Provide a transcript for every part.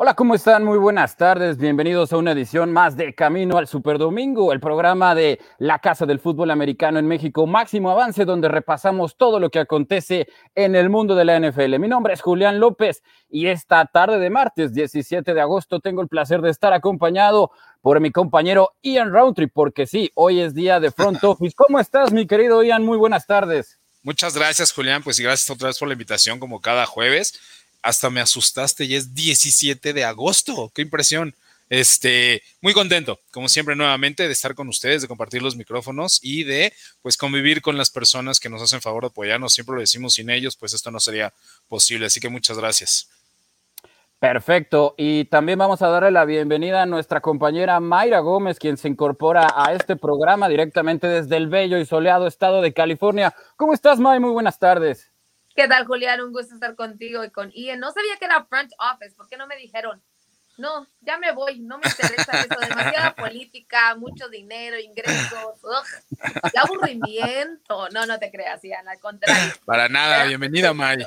Hola, ¿cómo están? Muy buenas tardes. Bienvenidos a una edición más de Camino al Superdomingo, el programa de la Casa del Fútbol Americano en México, máximo avance, donde repasamos todo lo que acontece en el mundo de la NFL. Mi nombre es Julián López y esta tarde de martes 17 de agosto tengo el placer de estar acompañado por mi compañero Ian Roundtree, porque sí, hoy es día de Front Office. ¿Cómo estás, mi querido Ian? Muy buenas tardes. Muchas gracias, Julián. Pues y gracias otra vez por la invitación, como cada jueves hasta me asustaste y es 17 de agosto. Qué impresión. Este, muy contento, como siempre, nuevamente de estar con ustedes, de compartir los micrófonos y de pues convivir con las personas que nos hacen favor de apoyarnos. Siempre lo decimos, sin ellos, pues esto no sería posible. Así que muchas gracias. Perfecto. Y también vamos a darle la bienvenida a nuestra compañera Mayra Gómez, quien se incorpora a este programa directamente desde el bello y soleado estado de California. ¿Cómo estás, May? Muy buenas tardes. ¿Qué tal, Julián? Un gusto estar contigo y con Ian. No sabía que era front office, ¿por qué no me dijeron? No, ya me voy, no me interesa eso, demasiada política, mucho dinero, ingresos, ugh, aburrimiento. No, no te creas, Ian, al contrario. Para nada, bienvenida, May.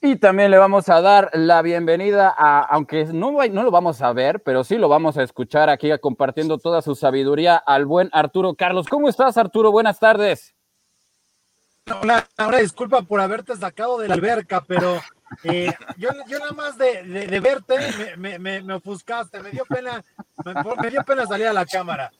Y también le vamos a dar la bienvenida a, aunque no, no lo vamos a ver, pero sí lo vamos a escuchar aquí compartiendo toda su sabiduría al buen Arturo Carlos. ¿Cómo estás, Arturo? Buenas tardes. Una, una, disculpa por haberte sacado de la alberca, pero eh, yo, yo, nada más de, de, verte me, me, me, ofuscaste, me dio pena, me, dio pena salir a la cámara.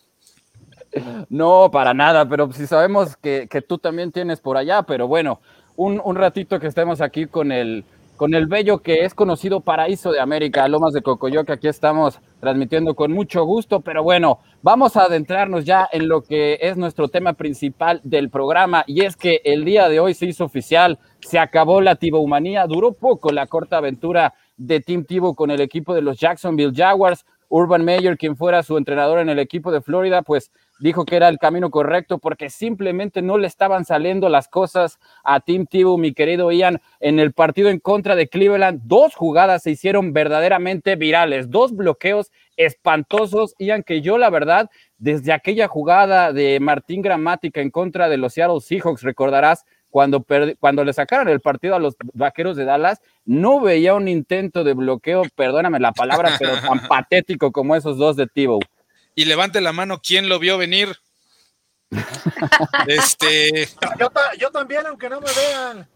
No, para nada, pero si sabemos que, que tú también tienes por allá, pero bueno, un, un ratito que estemos aquí con el, con el bello que es conocido paraíso de América, Lomas de Cocoyoc, aquí estamos transmitiendo con mucho gusto, pero bueno, vamos a adentrarnos ya en lo que es nuestro tema principal del programa, y es que el día de hoy se hizo oficial, se acabó la tibohumanía, duró poco la corta aventura de Team Tibo con el equipo de los Jacksonville Jaguars, Urban Meyer, quien fuera su entrenador en el equipo de Florida, pues dijo que era el camino correcto porque simplemente no le estaban saliendo las cosas a Tim Tebow, mi querido Ian, en el partido en contra de Cleveland. Dos jugadas se hicieron verdaderamente virales, dos bloqueos espantosos, Ian, que yo la verdad, desde aquella jugada de Martín Gramática en contra de los Seattle Seahawks, recordarás, cuando, cuando le sacaron el partido a los vaqueros de Dallas, no veía un intento de bloqueo, perdóname la palabra, pero tan patético como esos dos de Tebow y levante la mano quién lo vio venir. este. Yo, yo, también, aunque no me vean.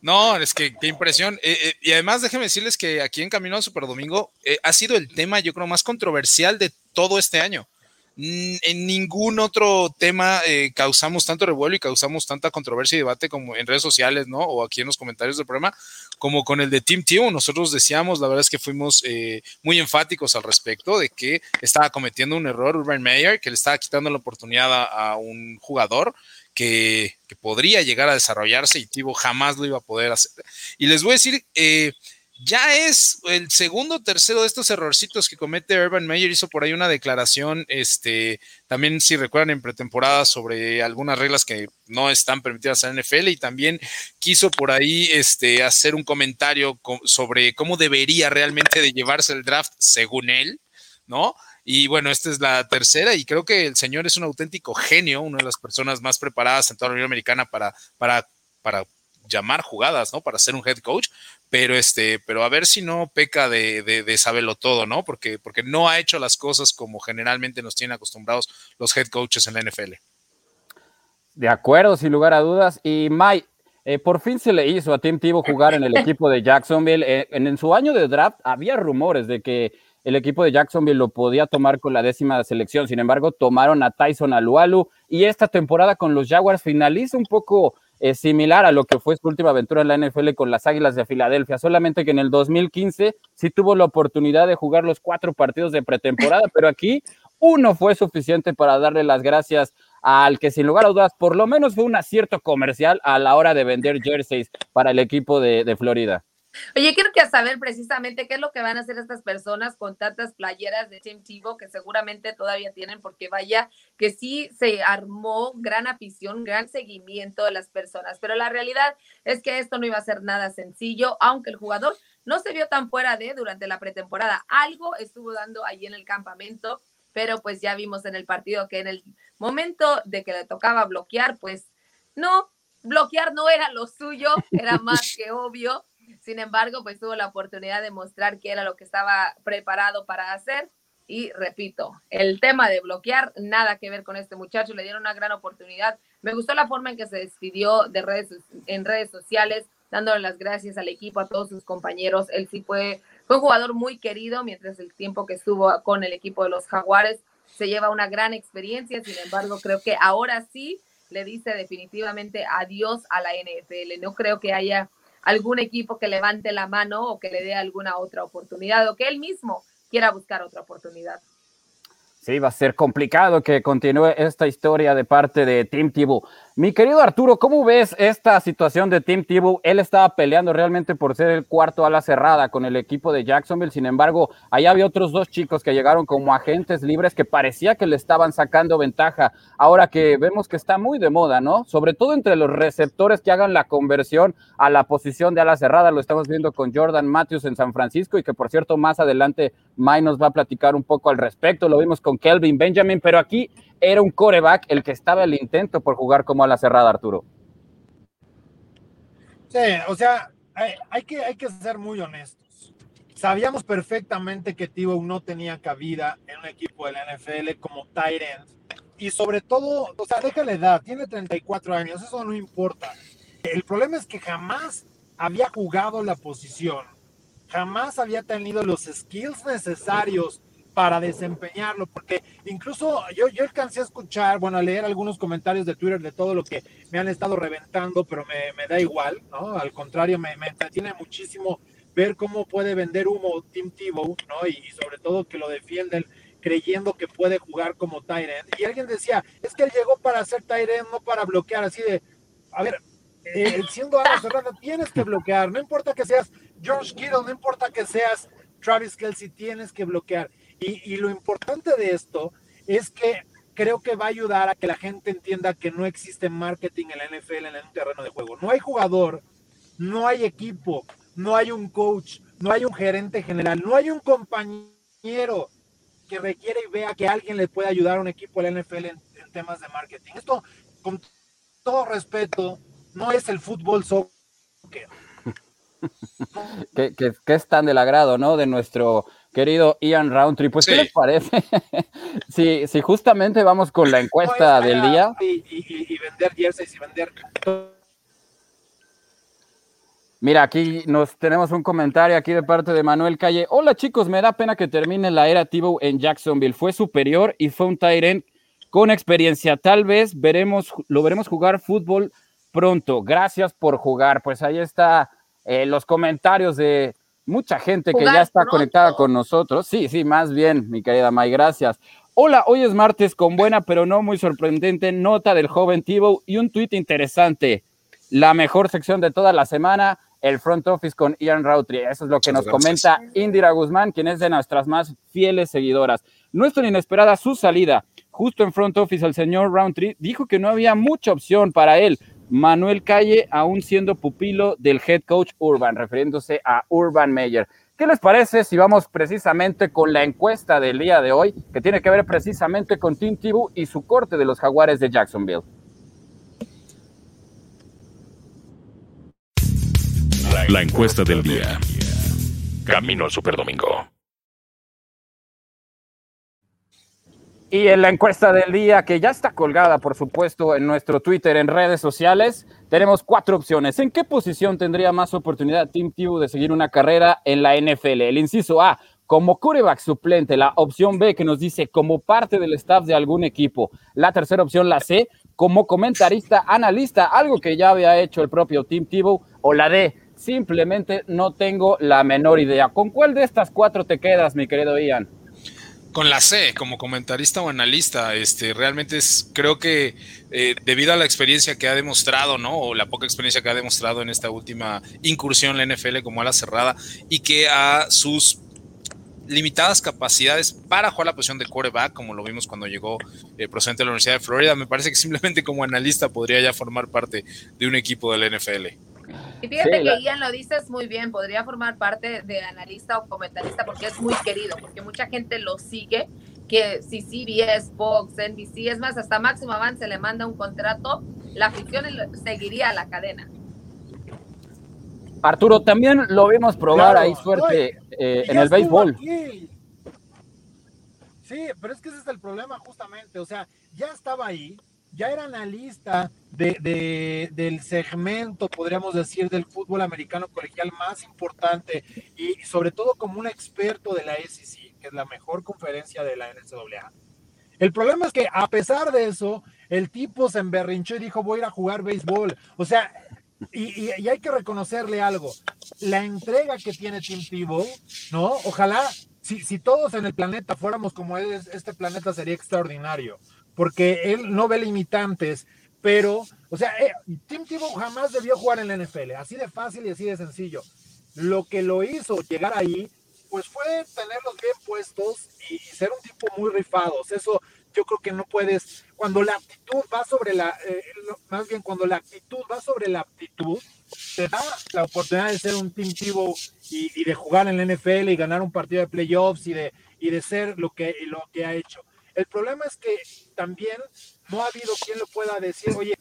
No, es que qué impresión. Eh, eh, y además, déjenme decirles que aquí en Camino al Super Domingo eh, ha sido el tema, yo creo, más controversial de todo este año en ningún otro tema eh, causamos tanto revuelo y causamos tanta controversia y debate como en redes sociales, ¿no? O aquí en los comentarios del programa, como con el de Team Tio. Nosotros decíamos, la verdad es que fuimos eh, muy enfáticos al respecto de que estaba cometiendo un error Urban Meyer, que le estaba quitando la oportunidad a, a un jugador que, que, podría llegar a desarrollarse y Tibo jamás lo iba a poder hacer. Y les voy a decir, eh, ya es el segundo o tercero de estos errorcitos que comete Urban Meyer. Hizo por ahí una declaración, este, también si recuerdan en pretemporada sobre algunas reglas que no están permitidas en NFL y también quiso por ahí este, hacer un comentario sobre cómo debería realmente de llevarse el draft según él, ¿no? Y bueno, esta es la tercera y creo que el señor es un auténtico genio, una de las personas más preparadas en toda la Unión Americana para, para, para llamar jugadas, ¿no? Para ser un head coach, pero este, pero a ver si no peca de, de, saberlo todo, ¿no? Porque, porque no ha hecho las cosas como generalmente nos tienen acostumbrados los head coaches en la NFL. De acuerdo, sin lugar a dudas. Y Mike, eh, por fin se le hizo a Tim Tebow jugar en el equipo de Jacksonville. Eh, en, en, su año de draft había rumores de que el equipo de Jacksonville lo podía tomar con la décima selección. Sin embargo, tomaron a Tyson Alualu y esta temporada con los Jaguars finaliza un poco eh, similar a lo que fue su última aventura en la NFL con las Águilas de Filadelfia, solamente que en el 2015 sí tuvo la oportunidad de jugar los cuatro partidos de pretemporada, pero aquí uno fue suficiente para darle las gracias al que sin lugar a dudas por lo menos fue un acierto comercial a la hora de vender jerseys para el equipo de Florida. Oye, quiero que saber precisamente qué es lo que van a hacer estas personas con tantas playeras de Team Tivo que seguramente todavía tienen, porque vaya que sí se armó gran afición, gran seguimiento de las personas, pero la realidad es que esto no iba a ser nada sencillo, aunque el jugador no se vio tan fuera de durante la pretemporada. Algo estuvo dando allí en el campamento, pero pues ya vimos en el partido que en el momento de que le tocaba bloquear, pues no, bloquear no era lo suyo, era más que obvio sin embargo, pues tuvo la oportunidad de mostrar qué era lo que estaba preparado para hacer. Y repito, el tema de bloquear, nada que ver con este muchacho, le dieron una gran oportunidad. Me gustó la forma en que se despidió de redes, en redes sociales, dándole las gracias al equipo, a todos sus compañeros. Él sí fue, fue un jugador muy querido mientras el tiempo que estuvo con el equipo de los Jaguares. Se lleva una gran experiencia, sin embargo, creo que ahora sí le dice definitivamente adiós a la NFL. No creo que haya algún equipo que levante la mano o que le dé alguna otra oportunidad o que él mismo quiera buscar otra oportunidad. Sí, va a ser complicado que continúe esta historia de parte de Tim Tebow. Mi querido Arturo, ¿cómo ves esta situación de Tim Tebow? Él estaba peleando realmente por ser el cuarto a la cerrada con el equipo de Jacksonville. Sin embargo, allá había otros dos chicos que llegaron como agentes libres que parecía que le estaban sacando ventaja. Ahora que vemos que está muy de moda, ¿no? Sobre todo entre los receptores que hagan la conversión a la posición de ala cerrada. Lo estamos viendo con Jordan Matthews en San Francisco y que por cierto más adelante May nos va a platicar un poco al respecto. Lo vimos con Kelvin Benjamin, pero aquí era un coreback el que estaba el intento por jugar como a la cerrada, Arturo. Sí, o sea, hay, que, hay que ser muy honestos. Sabíamos perfectamente que Tibo no tenía cabida en un equipo de la NFL como tight end. Y sobre todo, o sea, déjale edad, tiene 34 años, eso no importa. El problema es que jamás había jugado la posición, jamás había tenido los skills necesarios para desempeñarlo, porque incluso yo, yo alcancé a escuchar, bueno, a leer algunos comentarios de Twitter de todo lo que me han estado reventando, pero me, me da igual, ¿no? Al contrario, me, entretiene muchísimo ver cómo puede vender humo Tim Tebow, ¿no? Y, sobre todo que lo defienden creyendo que puede jugar como Tyrant. Y alguien decía, es que él llegó para ser Tyrant, no para bloquear, así de, a ver, eh, siendo Ana Serrano, tienes que bloquear, no importa que seas George Kittle, no importa que seas Travis Kelsey, tienes que bloquear. Y, lo importante de esto es que creo que va a ayudar a que la gente entienda que no existe marketing en la NFL en un terreno de juego. No hay jugador, no hay equipo, no hay un coach, no hay un gerente general, no hay un compañero que requiere y vea que alguien le puede ayudar a un equipo de la NFL en, temas de marketing. Esto, con todo respeto, no es el fútbol soccer. que, que, es tan del agrado, ¿no? De nuestro querido Ian Roundtree. Pues, ¿qué les parece? si, si justamente vamos con la encuesta del día. Y, vender jerseys y vender. Mira, aquí nos tenemos un comentario aquí de parte de Manuel Calle. Hola chicos, me da pena que termine la era Tibo en Jacksonville. Fue superior y fue un Tyrant con experiencia. Tal vez veremos, lo veremos jugar fútbol pronto. Gracias por jugar. Pues ahí está eh, los comentarios de mucha gente que ya está conectada con nosotros. Sí, sí, más bien, mi querida May, gracias. Hola, hoy es martes con buena, pero no muy sorprendente nota del joven Tibo y un tuit interesante. La mejor sección de toda la semana, el front office con Ian Routry. Eso es lo que nos comenta Indira Guzmán, quien es de nuestras más fieles seguidoras. No es tan inesperada su salida. Justo en front office, el señor Roundtree dijo que no había mucha opción para él, Manuel Calle, aún siendo pupilo del head coach Urban, refiriéndose a Urban Meyer. ¿Qué les parece si vamos precisamente con la encuesta del día de hoy, que tiene que ver precisamente con Tim Tebow y su corte de los Jaguares de Jacksonville? La encuesta del día. Camino al Superdomingo. Y en la encuesta del día, que ya está colgada, por supuesto, en nuestro Twitter, en redes sociales, tenemos cuatro opciones. ¿En qué posición tendría más oportunidad Tim Tebow de seguir una carrera en la NFL? El inciso A, como coreback suplente. La opción B, que nos dice como parte del staff de algún equipo. La tercera opción, la C, como comentarista, analista, algo que ya había hecho el propio Tim Tebow. O la D, simplemente no tengo la menor idea. ¿Con cuál de estas cuatro te quedas, mi querido Ian? Con la C, como comentarista o analista, este, realmente es, creo que eh, debido a la experiencia que ha demostrado, ¿no? O la poca experiencia que ha demostrado en esta última incursión en la NFL como a la cerrada y que a sus limitadas capacidades para jugar la posición de quarterback, como lo vimos cuando llegó eh, procedente de la Universidad de Florida, me parece que simplemente como analista podría ya formar parte de un equipo de la NFL. Y fíjate que Ian lo dices muy bien, podría formar parte de analista o comentarista porque es muy querido, porque mucha gente lo sigue, que si CBS, Fox, NBC, es más, hasta Máximo Avance le manda un contrato, la afición seguiría la cadena. Arturo, también lo vimos probar ahí suerte eh, en el béisbol. Sí, pero es que ese es el problema justamente, o sea, ya estaba ahí, ya era analista de, del segmento, podríamos decir, del fútbol americano colegial más importante y sobre todo como un experto de la SEC, que es la mejor conferencia de la NCAA. El problema es que a pesar de eso, el tipo se emberrinchó y dijo voy a ir a jugar béisbol. O sea, y, hay que reconocerle algo, la entrega que tiene Tim Tebow, ¿no? Ojalá, si, si todos en el planeta fuéramos como él, este planeta sería extraordinario porque él no ve limitantes, pero, o sea, eh, Tim Tebow jamás debió jugar en la NFL, así de fácil y así de sencillo. Lo que lo hizo llegar ahí, pues fue tenerlos bien puestos y, ser un tipo muy rifados. Eso yo creo que no puedes, cuando la actitud va sobre la, eh, más bien cuando la actitud va sobre la aptitud, te da la oportunidad de ser un Tim Tebow y, y, de jugar en la NFL y ganar un partido de playoffs y de, y de ser lo que, lo que ha hecho. El problema es que también no ha habido quien le pueda decir, oye,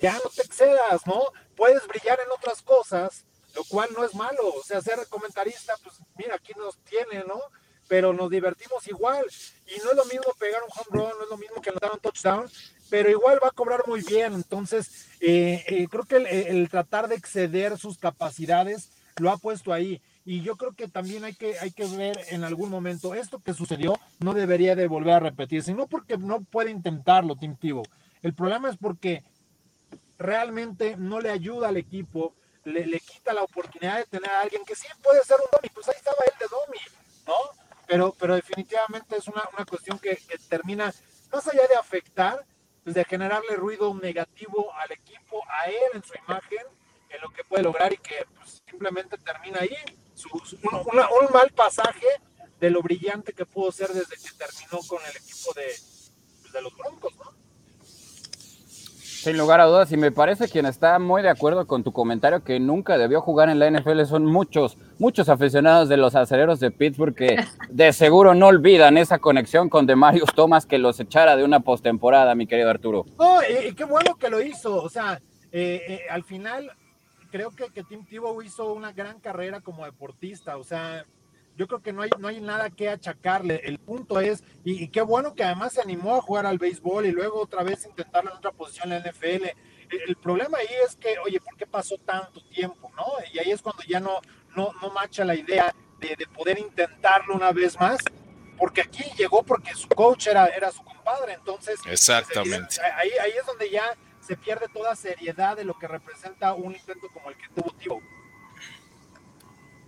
ya no te excedas, ¿no? Puedes brillar en otras cosas, lo cual no es malo. O sea, ser comentarista, pues mira, aquí nos tiene, ¿no? Pero nos divertimos igual. Y no es lo mismo pegar un home run, no es lo mismo que anotar un touchdown, pero igual va a cobrar muy bien. Entonces, eh, eh, creo que el, tratar de exceder sus capacidades lo ha puesto ahí. Y yo creo que también hay que, hay que ver en algún momento esto que sucedió no debería de volver a repetirse, no porque no puede intentarlo Tim Tebow. El problema es porque realmente no le ayuda al equipo, le, le, quita la oportunidad de tener a alguien que sí puede ser un Domi, pues ahí estaba él de Domi, ¿no? Pero, pero definitivamente es una, una cuestión que, que, termina, más allá de afectar, pues de generarle ruido negativo al equipo, a él en su imagen, en lo que puede lograr y que pues, simplemente termina ahí un, mal pasaje de lo brillante que pudo ser desde que terminó con el equipo de, pues, de los Broncos, ¿no? Sin lugar a dudas, y me parece quien está muy de acuerdo con tu comentario que nunca debió jugar en la NFL son muchos, muchos aficionados de los acereros de Pittsburgh que de seguro no olvidan esa conexión con Demarius Thomas que los echara de una postemporada, mi querido Arturo. No, y, qué bueno que lo hizo, o sea, eh, eh, al final creo que, que Tim Tebow hizo una gran carrera como deportista, o sea, yo creo que no hay, no hay nada que achacarle. El punto es, y, qué bueno que además se animó a jugar al béisbol y luego otra vez intentarlo en otra posición en la NFL. El, problema ahí es que, oye, ¿por qué pasó tanto tiempo? ¿no? Y ahí es cuando ya no, no, no macha la idea de, de poder intentarlo una vez más, porque aquí llegó porque su coach era, era su compadre, entonces... Exactamente. ahí, ahí es donde ya se pierde toda seriedad de lo que representa un intento como el que tuvo Tibo.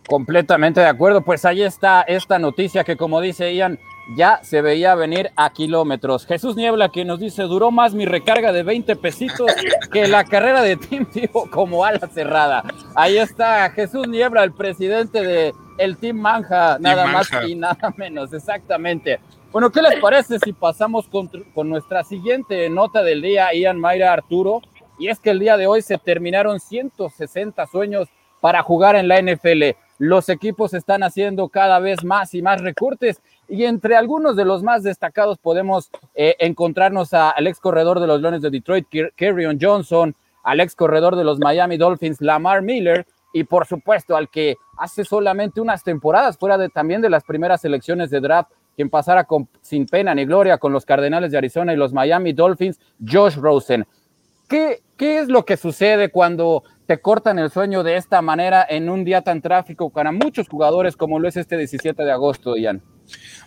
Completamente de acuerdo. Pues ahí está esta noticia que, como dice Ian, ya se veía venir a kilómetros. Jesús Niebla, que nos dice, duró más mi recarga de 20 pesitos que la carrera de Tim Tebow como ala cerrada. Ahí está Jesús Niebla, el presidente de el Team Manja, nada más y nada menos, exactamente. Bueno, ¿qué les parece si pasamos con, nuestra siguiente nota del día, Ian Mayra Arturo? Y es que el día de hoy se terminaron 160 sueños para jugar en la NFL. Los equipos están haciendo cada vez más y más recurtes y entre algunos de los más destacados podemos eh, encontrarnos al ex corredor de los Leones de Detroit, Kerryon Johnson, al ex corredor de los Miami Dolphins, Lamar Miller, y por supuesto al que hace solamente unas temporadas fuera de, también de las primeras selecciones de draft quien pasara con, sin pena ni gloria con los Cardenales de Arizona y los Miami Dolphins, Josh Rosen. ¿Qué, ¿Qué es lo que sucede cuando te cortan el sueño de esta manera en un día tan tráfico para muchos jugadores como lo es este 17 de agosto, Ian?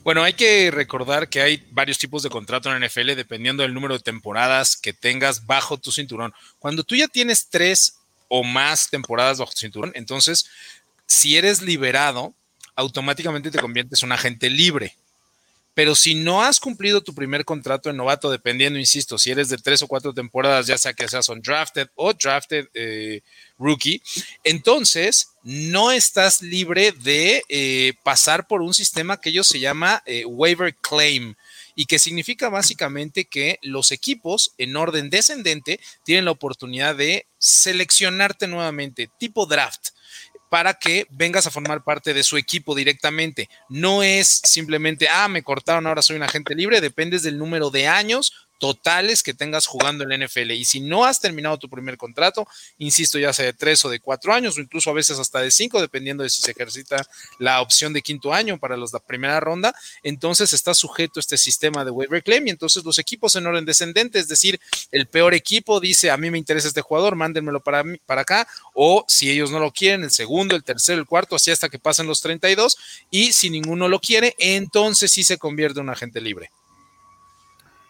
Bueno, hay que recordar que hay varios tipos de contrato en la NFL dependiendo del número de temporadas que tengas bajo tu cinturón. Cuando tú ya tienes tres o más temporadas bajo tu cinturón, entonces, si eres liberado, automáticamente te conviertes en un agente libre pero si no has cumplido tu primer contrato de novato, dependiendo, insisto, si eres de tres o cuatro temporadas, ya sea que seas un drafted o drafted eh, rookie, entonces no estás libre de eh, pasar por un sistema que ellos se llama eh, waiver claim y que significa básicamente que los equipos en orden descendente tienen la oportunidad de seleccionarte nuevamente, tipo draft para que vengas a formar parte de su equipo directamente. No es simplemente, ah, me cortaron, ahora soy un agente libre, dependes del número de años totales que tengas jugando en la NFL. Y si no has terminado tu primer contrato, insisto, ya sea de tres o de cuatro años, o incluso a veces hasta de cinco, dependiendo de si se ejercita la opción de quinto año para los, la primera ronda, entonces está sujeto este sistema de waiver claim. Y entonces los equipos en orden descendente, es decir, el peor equipo dice, a mí me interesa este jugador, mándenmelo para, mí, para acá, o si ellos no lo quieren, el segundo, el tercero, el cuarto, así hasta que pasen los 32. Y si ninguno lo quiere, entonces sí se convierte en un agente libre.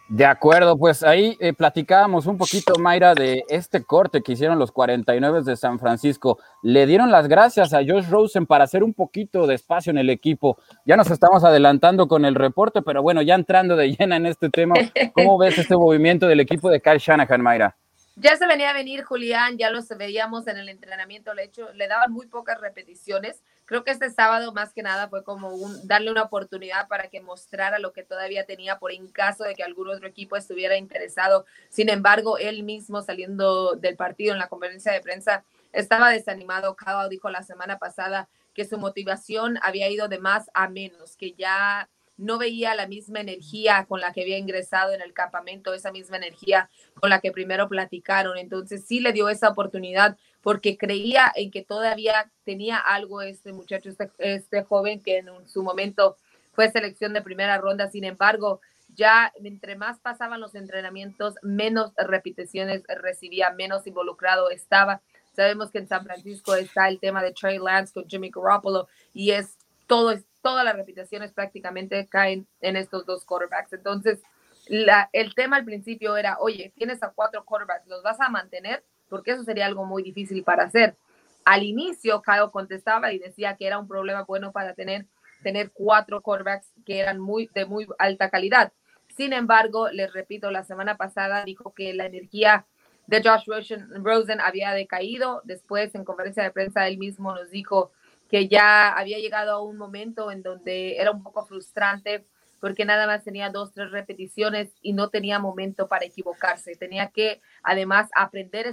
De acuerdo, pues ahí eh, platicábamos un poquito, Mayra, de este corte que hicieron los 49 de San Francisco. Le dieron las gracias a Josh Rosen para hacer un poquito de espacio en el equipo. Ya nos estamos adelantando con el reporte, pero bueno, ya entrando de llena en este tema, ¿cómo ves este movimiento del equipo de Kyle Shanahan, Mayra? Ya se venía a venir Julián, ya los veíamos en el entrenamiento, le, hecho, le daban muy pocas repeticiones creo que este sábado más que nada fue como darle una oportunidad para que mostrara lo que todavía tenía por en caso de que algún otro equipo estuviera interesado. Sin embargo, él mismo saliendo del partido en la conferencia de prensa estaba desanimado. Cao dijo la semana pasada que su motivación había ido de más a menos, que ya no veía la misma energía con la que había ingresado en el campamento, esa misma energía con la que primero platicaron. Entonces sí le dio esa oportunidad porque creía en que todavía tenía algo este muchacho, este, este joven que en su momento fue selección de primera ronda. Sin embargo, ya entre más pasaban los entrenamientos, menos repeticiones recibía, menos involucrado estaba. Sabemos que en San Francisco está el tema de Trey Lance con Jimmy Garoppolo y es todo, todas las repeticiones prácticamente caen en estos dos quarterbacks. Entonces, el tema al principio era, oye, tienes a cuatro quarterbacks, ¿los vas a mantener? Porque eso sería algo muy difícil para hacer. Al inicio, Kyle contestaba y decía que era un problema bueno para tener, tener cuatro quarterbacks que eran muy, de muy alta calidad. Sin embargo, les repito, la semana pasada dijo que la energía de Josh Rosen, Rosen había decaído. Después, en conferencia de prensa, él mismo nos dijo que ya había llegado a un momento en donde era un poco frustrante porque nada más tenía dos, tres repeticiones y no tenía momento para equivocarse. Tenía que además aprender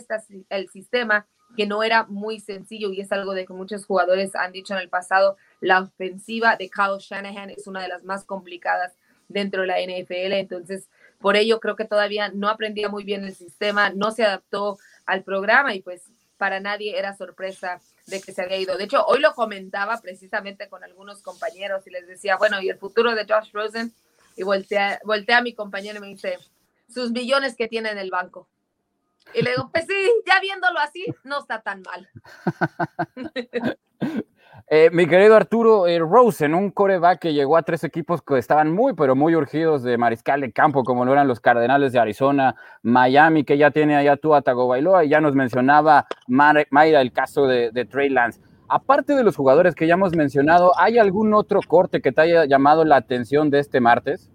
el sistema que no era muy sencillo y es algo de que muchos jugadores han dicho en el pasado, la ofensiva de Kyle Shanahan es una de las más complicadas dentro de la NFL, entonces por ello creo que todavía no aprendía muy bien el sistema, no se adaptó al programa y pues para nadie era sorpresa de que se había ido. De hecho, hoy lo comentaba precisamente con algunos compañeros y les decía, bueno, ¿y el futuro de Josh Rosen? Y volteé, volteé a mi compañero y me dice, sus millones que tiene en el banco. Y le digo, pues sí, ya viéndolo así, no está tan mal. Eh, mi querido Arturo eh, Rosen, un coreback que llegó a tres equipos que estaban muy, pero muy urgidos de mariscal de campo, como lo eran los Cardenales de Arizona, Miami, que ya tiene allá tú a Bailoa, y ya nos mencionaba Mayra el caso de, de Trey Lance. Aparte de los jugadores que ya hemos mencionado, ¿hay algún otro corte que te haya llamado la atención de este martes?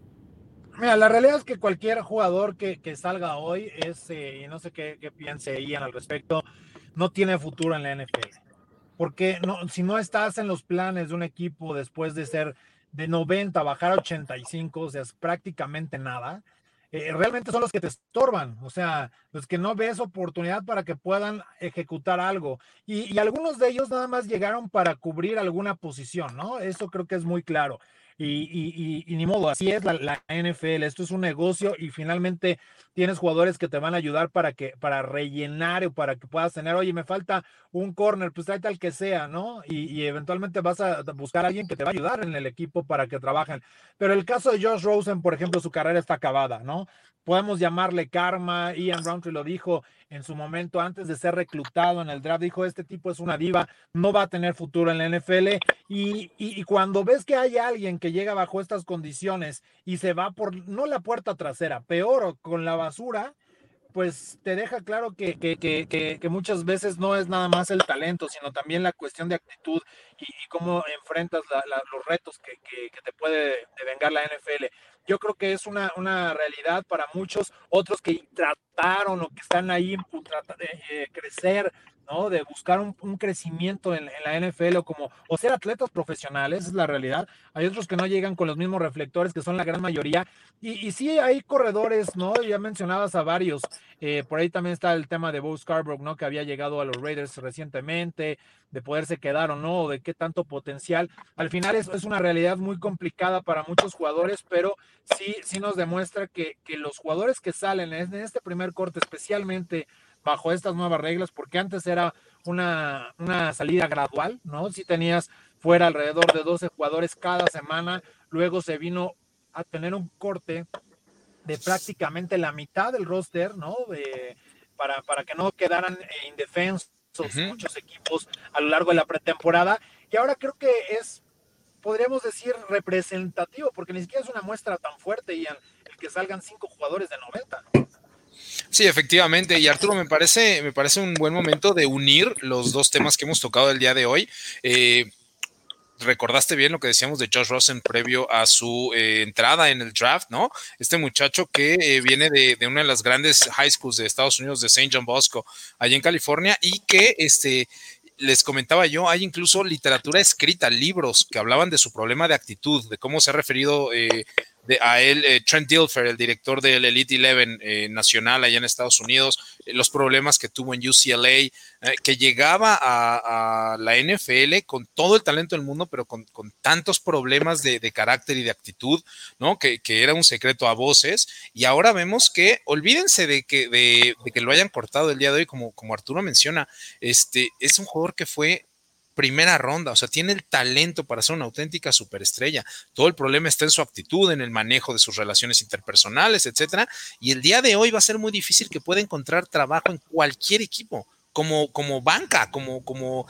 Mira, la realidad es que cualquier jugador que, salga hoy es, eh, no sé qué, qué piense al respecto, no tiene futuro en la NFL porque no, si no estás en los planes de un equipo después de ser de 90 bajar a 85, o sea, es prácticamente nada, eh, realmente son los que te estorban, o sea, los que no ves oportunidad para que puedan ejecutar algo. Y, y algunos de ellos nada más llegaron para cubrir alguna posición, ¿no? Eso creo que es muy claro. Y, y, ni modo, así es la, NFL, esto es un negocio y finalmente tienes jugadores que te van a ayudar para que, para rellenar o para que puedas tener, oye, me falta un corner, pues trae tal que sea, ¿no? Y, eventualmente vas a buscar a alguien que te va a ayudar en el equipo para que trabajen. Pero el caso de Josh Rosen, por ejemplo, su carrera está acabada, ¿no? Podemos llamarle karma, Ian Roundtree lo dijo en su momento antes de ser reclutado en el draft, dijo, este tipo es una diva, no va a tener futuro en la NFL. Y, y, cuando ves que hay alguien que llega bajo estas condiciones y se va por, no la puerta trasera, peor con la basura, pues te deja claro que, que, que, que, muchas veces no es nada más el talento, sino también la cuestión de actitud y, cómo enfrentas los retos que, te puede devengar la NFL. Yo creo que es una, una realidad para muchos, otros que trataron o que están ahí, de eh, crecer, ¿no? De buscar un, crecimiento en, la NFL o como, o ser atletas profesionales, es la realidad. Hay otros que no llegan con los mismos reflectores, que son la gran mayoría. Y, y sí, hay corredores, ¿no? Ya mencionabas a varios. Eh, por ahí también está el tema de Bo Scarborough, ¿no? Que había llegado a los Raiders recientemente, de poderse quedar o no, de qué tanto potencial. Al final es, es una realidad muy complicada para muchos jugadores, pero sí, sí nos demuestra que, que los jugadores que salen en este primer corte, especialmente bajo estas nuevas reglas, porque antes era una, una salida gradual, ¿no? Si tenías fuera alrededor de 12 jugadores cada semana, luego se vino a tener un corte de prácticamente la mitad del roster, ¿no? para, para que no quedaran eh, indefensos muchos equipos a lo largo de la pretemporada. Y ahora creo que es, podríamos decir, representativo, porque ni siquiera es una muestra tan fuerte, y el que salgan cinco jugadores de 90. Sí, efectivamente. Y Arturo, me parece, me parece un buen momento de unir los dos temas que hemos tocado el día de hoy. Eh, recordaste bien lo que decíamos de Josh Rosen previo a su eh, entrada en el draft, ¿no? Este muchacho que eh, viene de, una de las grandes high schools de Estados Unidos, de St. John Bosco, allá en California, y que este, les comentaba yo, hay incluso literatura escrita, libros que hablaban de su problema de actitud, de cómo se ha referido eh, a él eh, Trent Dilfer, el director del Elite Eleven eh, nacional allá en Estados Unidos, eh, los problemas que tuvo en UCLA, que llegaba a, la NFL con todo el talento del mundo, pero con, tantos problemas de, carácter y de actitud, ¿no? Que, era un secreto a voces. Y ahora vemos que, olvídense de que, de, de que lo hayan cortado el día de hoy, como, como Arturo menciona, este, es un jugador que fue primera ronda, o sea, tiene el talento para ser una auténtica superestrella. Todo el problema está en su actitud, en el manejo de sus relaciones interpersonales, etcétera. Y el día de hoy va a ser muy difícil que pueda encontrar trabajo en cualquier equipo, como, como banca, como, como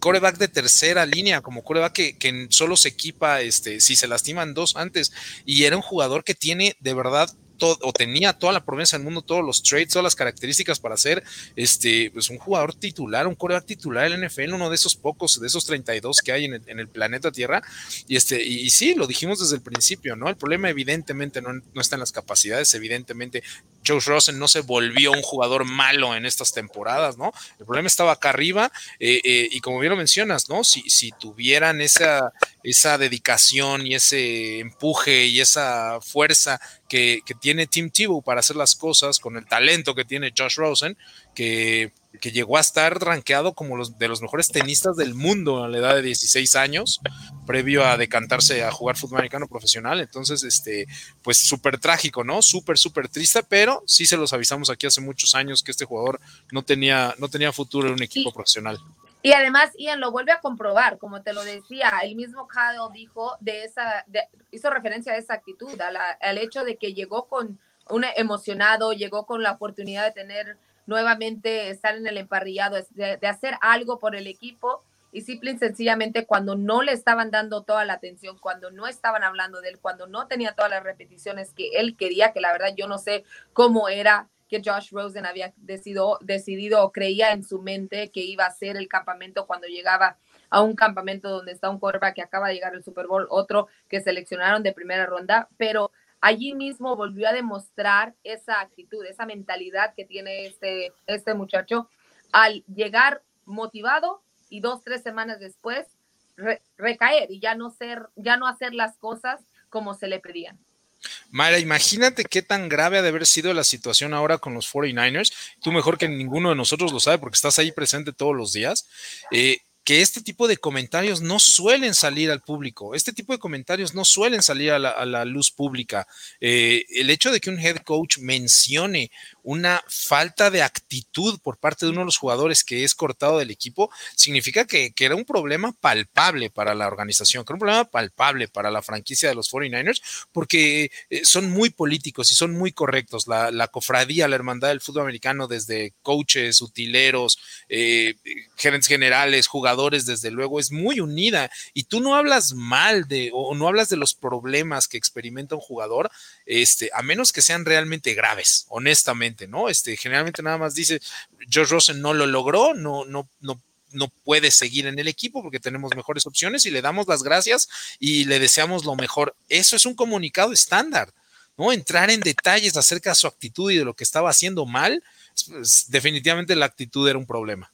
coreback de tercera línea, como coreback que, que solo se equipa este, si se lastiman dos antes. Y era un jugador que tiene de verdad o tenía toda la promesa del mundo, todos los traits, todas las características para ser este, pues un jugador titular, un coreback titular del NFL, uno de esos pocos, de esos 32 que hay en el, planeta Tierra. Y, este, y, sí, lo dijimos desde el principio, ¿no? El problema evidentemente no, no está en las capacidades, evidentemente Joe Rosen no se volvió un jugador malo en estas temporadas, ¿no? El problema estaba acá arriba eh, eh, y como bien lo mencionas, ¿no? Si, si tuvieran esa, esa dedicación y ese empuje y esa fuerza que, que tiene Tim Tebow para hacer las cosas con el talento que tiene Josh Rosen, que que llegó a estar rankeado como los de los mejores tenistas del mundo a la edad de 16 años, previo a decantarse a jugar fútbol americano profesional. Entonces, este, pues súper trágico, ¿no? Súper, súper triste, pero sí se los avisamos aquí hace muchos años que este jugador no tenía, no tenía futuro en un equipo profesional. Y además, Ian lo vuelve a comprobar, como te lo decía, el mismo Kyle dijo de esa, hizo referencia a esa actitud, al hecho de que llegó con un emocionado, llegó con la oportunidad de tener nuevamente estar en el emparrillado, de, de hacer algo por el equipo y simple sencillamente cuando no le estaban dando toda la atención, cuando no estaban hablando de él, cuando no tenía todas las repeticiones que él quería, que la verdad yo no sé cómo era que Josh Rosen había decidido, decidido o creía en su mente que iba a ser el campamento cuando llegaba a un campamento donde está un quarterback que acaba de llegar al Super Bowl, otro que seleccionaron de primera ronda, pero allí mismo volvió a demostrar esa actitud, esa mentalidad que tiene este, este muchacho al llegar motivado y dos, tres semanas después recaer y ya no ser, ya no hacer las cosas como se le pedían. Mara, imagínate qué tan grave ha de haber sido la situación ahora con los 49ers. Tú mejor que ninguno de nosotros lo sabe porque estás ahí presente todos los días. Eh, que este tipo de comentarios no suelen salir al público, este tipo de comentarios no suelen salir a la, luz pública. Eh, el hecho de que un head coach mencione una falta de actitud por parte de uno de los jugadores que es cortado del equipo, significa que, era un problema palpable para la organización, que era un problema palpable para la franquicia de los 49ers, porque eh, son muy políticos y son muy correctos. La, cofradía, la hermandad del fútbol americano, desde coaches, utileros, eh, gerentes generales, jugadores, jugadores, desde luego, es muy unida y tú no hablas mal de o no hablas de los problemas que experimenta un jugador, este, a menos que sean realmente graves, honestamente, ¿no? Este, generalmente nada más dice, Josh Rosen no lo logró, no, no, no no puede seguir en el equipo porque tenemos mejores opciones y le damos las gracias y le deseamos lo mejor. Eso es un comunicado estándar, ¿no? Entrar en detalles acerca de su actitud y de lo que estaba haciendo mal, pues, definitivamente la actitud era un problema.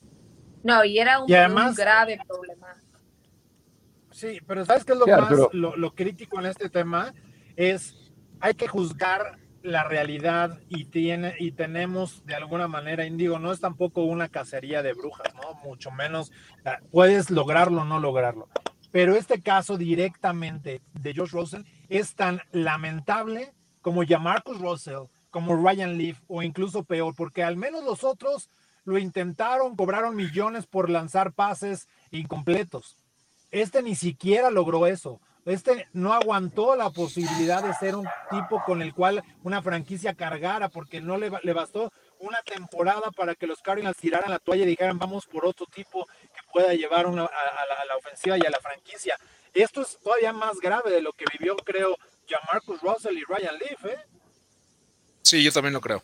No, y era un, grave problema. Sí, pero ¿sabes qué es lo más lo, crítico en este tema? Es hay que juzgar la realidad y tiene y tenemos de alguna manera indigo no es tampoco una cacería de brujas no mucho menos ah, puedes lograrlo o no lograrlo. Pero este caso directamente de Josh Rosen es tan lamentable como ya Marcus Russell como Ryan Leaf o incluso peor porque al menos los otros lo intentaron cobraron millones por lanzar pases incompletos. Este ni siquiera logró eso este no aguantó la posibilidad de ser un tipo con el cual una franquicia cargara, porque no le, le bastó una temporada para que los Cardinals tiraran la toalla y dijeran vamos por otro tipo que pueda llevar una, a, la, ofensiva y a la franquicia. Esto es todavía más grave de lo que vivió, creo, ya Marcus Russell y Ryan Leaf. ¿eh? Sí, yo también lo creo.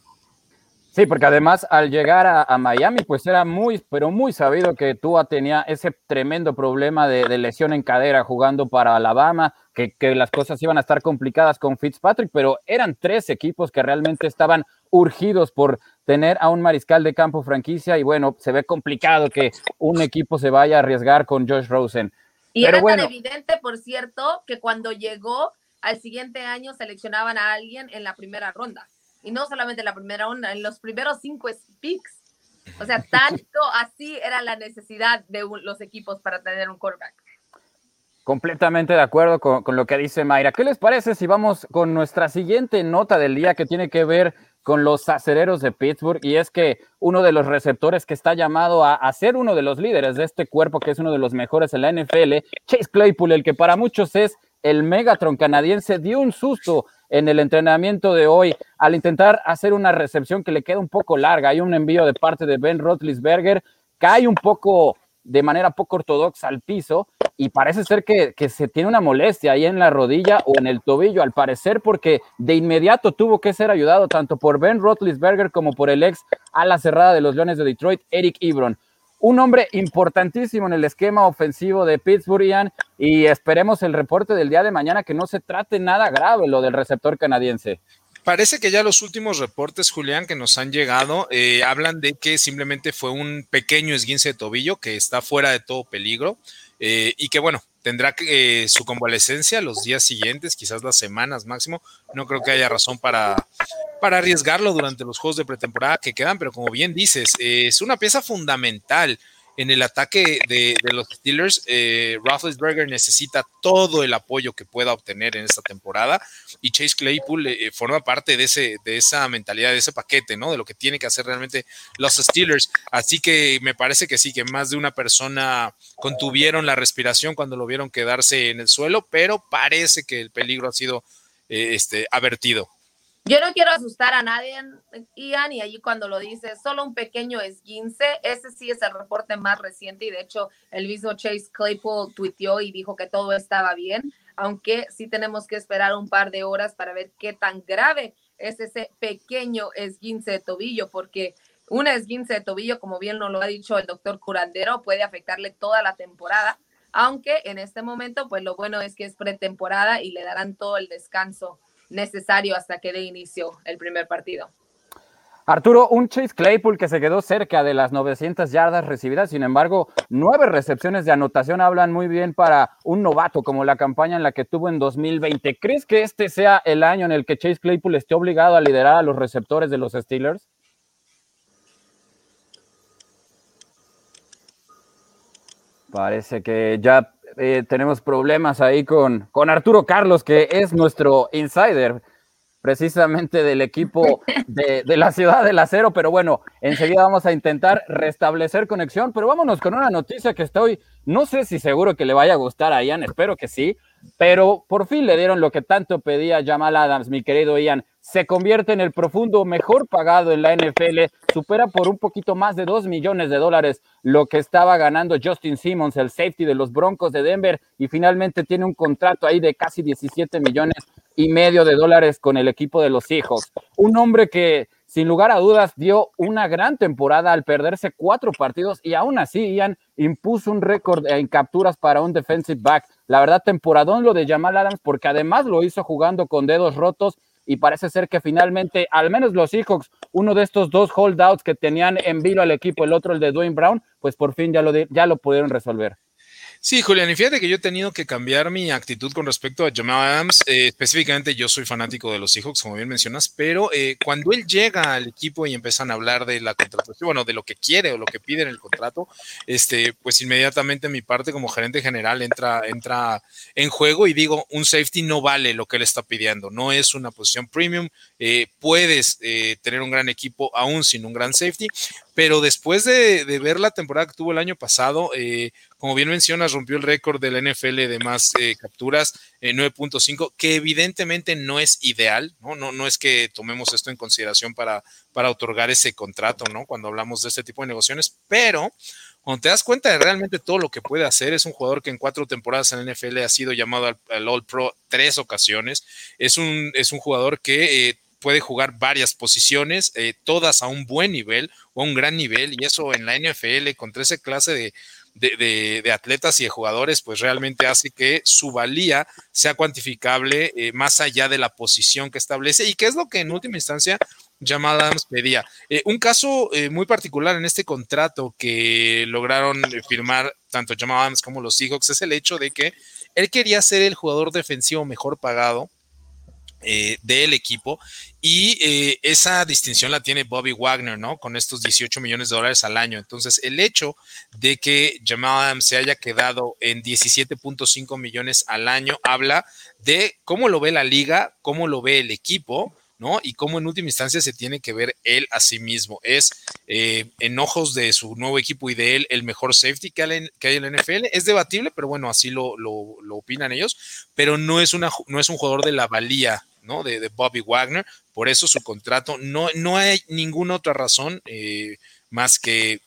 Sí, porque además al llegar a, Miami, pues era muy, pero muy sabido que Tua tenía ese tremendo problema de, lesión en cadera jugando para Alabama, que, que, las cosas iban a estar complicadas con Fitzpatrick, pero eran tres equipos que realmente estaban urgidos por tener a un mariscal de campo franquicia y bueno, se ve complicado que un equipo se vaya a arriesgar con Josh Rosen. Y era tan evidente, por cierto, que cuando llegó al siguiente año seleccionaban a alguien en la primera ronda y no solamente la primera onda, en los primeros cinco picks. O sea, tanto así era la necesidad de los equipos para tener un quarterback. Completamente de acuerdo con, con, lo que dice Mayra. ¿Qué les parece si vamos con nuestra siguiente nota del día que tiene que ver con los acereros de Pittsburgh? Y es que uno de los receptores que está llamado a, a, ser uno de los líderes de este cuerpo, que es uno de los mejores en la NFL, Chase Claypool, el que para muchos es el Megatron canadiense, dio un susto en el entrenamiento de hoy al intentar hacer una recepción que le queda un poco larga. Hay un envío de parte de Ben Roethlisberger, cae un poco de manera poco ortodoxa al piso y parece ser que, se tiene una molestia ahí en la rodilla o en el tobillo, al parecer, porque de inmediato tuvo que ser ayudado tanto por Ben Roethlisberger como por el ex a la cerrada de los Leones de Detroit, Eric Ebron un hombre importantísimo en el esquema ofensivo de Pittsburgh, Ian, y esperemos el reporte del día de mañana que no se trate nada grave lo del receptor canadiense. Parece que ya los últimos reportes, Julián, que nos han llegado, eh, hablan de que simplemente fue un pequeño esguince de tobillo que está fuera de todo peligro eh, y que, bueno, tendrá eh, su convalecencia los días siguientes, quizás las semanas máximo. No creo que haya razón para, para arriesgarlo durante los juegos de pretemporada que quedan, pero como bien dices, es una pieza fundamental en el ataque de, los Steelers. Eh, Roethlisberger necesita todo el apoyo que pueda obtener en esta temporada y Chase Claypool eh, forma parte de, ese, de esa mentalidad, de ese paquete, ¿no? De lo que tiene que hacer realmente los Steelers. Así que me parece que sí, que más de una persona contuvieron la respiración cuando lo vieron quedarse en el suelo, pero parece que el peligro ha sido eh, este, avertido. Yo no quiero asustar a nadie, Ian, y allí cuando lo dice, solo un pequeño esguince, ese sí es el reporte más reciente y de hecho el mismo Chase Claypool tuiteó y dijo que todo estaba bien, aunque sí tenemos que esperar un par de horas para ver qué tan grave es ese pequeño esguince de tobillo, porque un esguince de tobillo, como bien nos lo ha dicho el doctor Curandero, puede afectarle toda la temporada, aunque en este momento, pues lo bueno es que es pretemporada y le darán todo el descanso necesario hasta que dé inicio el primer partido. Arturo, un Chase Claypool que se quedó cerca de las 900 yardas recibidas, sin embargo, nueve recepciones de anotación hablan muy bien para un novato como la campaña en la que tuvo en 2020. ¿Crees que este sea el año en el que Chase Claypool esté obligado a liderar a los receptores de los Steelers? Parece que ya eh, tenemos problemas ahí con, con Arturo Carlos, que es nuestro insider precisamente del equipo de, de, la ciudad del acero, pero bueno, enseguida vamos a intentar restablecer conexión, pero vámonos con una noticia que estoy, no sé si seguro que le vaya a gustar a Ian, espero que sí, pero por fin le dieron lo que tanto pedía Jamal Adams, mi querido Ian. Se convierte en el profundo mejor pagado en la NFL, supera por un poquito más de 2 millones de dólares lo que estaba ganando Justin Simmons, el safety de los Broncos de Denver, y finalmente tiene un contrato ahí de casi 17 millones y medio de dólares con el equipo de los Seahawks. Un hombre que sin lugar a dudas dio una gran temporada al perderse cuatro partidos y aún así Ian impuso un récord en capturas para un defensive back. La verdad, temporadón lo de Jamal Adams porque además lo hizo jugando con dedos rotos y parece ser que finalmente, al menos los Seahawks, uno de estos dos holdouts que tenían en vilo al equipo, el otro el de Dwayne Brown, pues por fin ya lo, ya lo pudieron resolver. Sí, Julián, y fíjate que yo he tenido que cambiar mi actitud con respecto a Jamal Adams. Eh, específicamente, yo soy fanático de los Seahawks, como bien mencionas, pero eh, cuando él llega al equipo y empiezan a hablar de la contratación, bueno, de lo que quiere o lo que pide en el contrato, este, pues inmediatamente mi parte como gerente general entra, entra en juego y digo, un safety no vale lo que él está pidiendo, no es una posición premium, eh, puedes tener un gran equipo aún sin un gran safety, pero después de, ver la temporada que tuvo el año pasado, eh, como bien mencionas, rompió el récord del NFL de más eh, capturas, 9.5, eh, que evidentemente no es ideal, ¿no? ¿no? No es que tomemos esto en consideración para, para otorgar ese contrato, ¿no? Cuando hablamos de este tipo de negociaciones, pero cuando te das cuenta de realmente todo lo que puede hacer, es un jugador que en cuatro temporadas en la NFL ha sido llamado al, All Pro tres ocasiones, es un, es un jugador que puede jugar varias posiciones, eh, todas a un buen nivel o a un gran nivel, y eso en la NFL con esa clase de, atletas y de jugadores, pues realmente hace que su valía sea cuantificable eh, más allá de la posición que establece y que es lo que en última instancia Jamal Adams pedía. Eh, un caso muy particular en este contrato que lograron firmar tanto Jamal Adams como los Seahawks es el hecho de que él quería ser el jugador defensivo mejor pagado eh, del equipo y eh, esa distinción la tiene Bobby Wagner, ¿no? Con estos 18 millones de dólares al año. Entonces, el hecho de que Jamal se haya quedado en 17.5 millones al año habla de cómo lo ve la liga, cómo lo ve el equipo, ¿no? Y cómo en última instancia se tiene que ver él a sí mismo. Es eh, en ojos de su nuevo equipo y de él el mejor safety que hay, en la NFL. Es debatible, pero bueno, así lo, opinan ellos, pero no es, un jugador de la valía. De, Bobby Wagner. Por eso su contrato, no, no hay ninguna otra razón eh, más que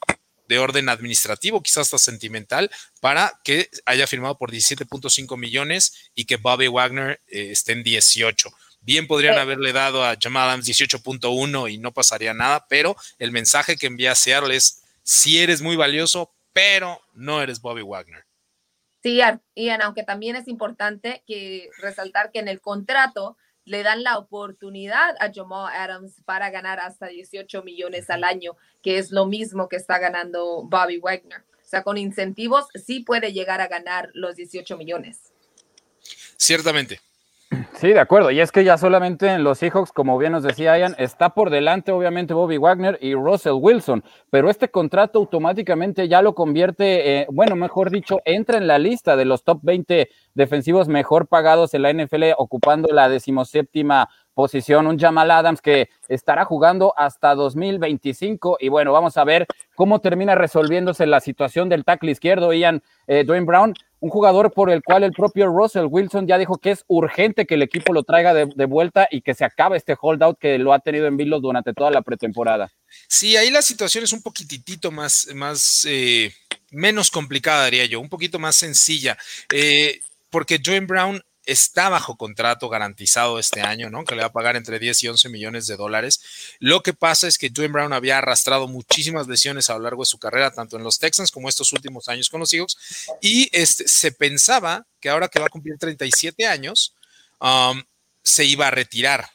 de orden administrativo, quizás hasta sentimental, para que haya firmado por 17.5 millones y que Bobby Wagner eh, esté en 18. Bien podrían haberle dado a Jamal Adams 18.1 y no pasaría nada, pero el mensaje que envía Seattle es, si eres muy valioso, pero no eres Bobby Wagner. Sí, Ian, aunque también es importante que resaltar que en el contrato le dan la oportunidad a Jamal Adams para ganar hasta 18 millones al año, que es lo mismo que está ganando Bobby Wagner. O sea, con incentivos sí puede llegar a ganar los 18 millones. Ciertamente. Sí, de acuerdo. Y es que ya solamente en los Seahawks, como bien nos decía Ian, está por delante obviamente Bobby Wagner y Russell Wilson, pero este contrato automáticamente ya lo convierte, bueno, mejor dicho, entra en la lista de los top 20 defensivos mejor pagados en la NFL, ocupando la decimoséptima posición, un Jamal Adams que estará jugando hasta 2025 y bueno, vamos a ver cómo termina resolviéndose la situación del tackle izquierdo, Ian eh, Dwayne Brown, un jugador por el cual el propio Russell Wilson ya dijo que es urgente que el equipo lo traiga de, vuelta y que se acabe este holdout que lo ha tenido en vilo durante toda la pretemporada. Sí, ahí la situación es un poquitito más, más eh, menos complicada, diría yo, un poquito más sencilla, eh, porque Dwayne Brown está bajo contrato garantizado este año, ¿no? Que le va a pagar entre 10 y 11 millones de dólares. Lo que pasa es que Dwayne Brown había arrastrado muchísimas lesiones a lo largo de su carrera, tanto en los Texans como estos últimos años con los Eagles, y este, se pensaba que ahora que va a cumplir 37 años, um, se iba a retirar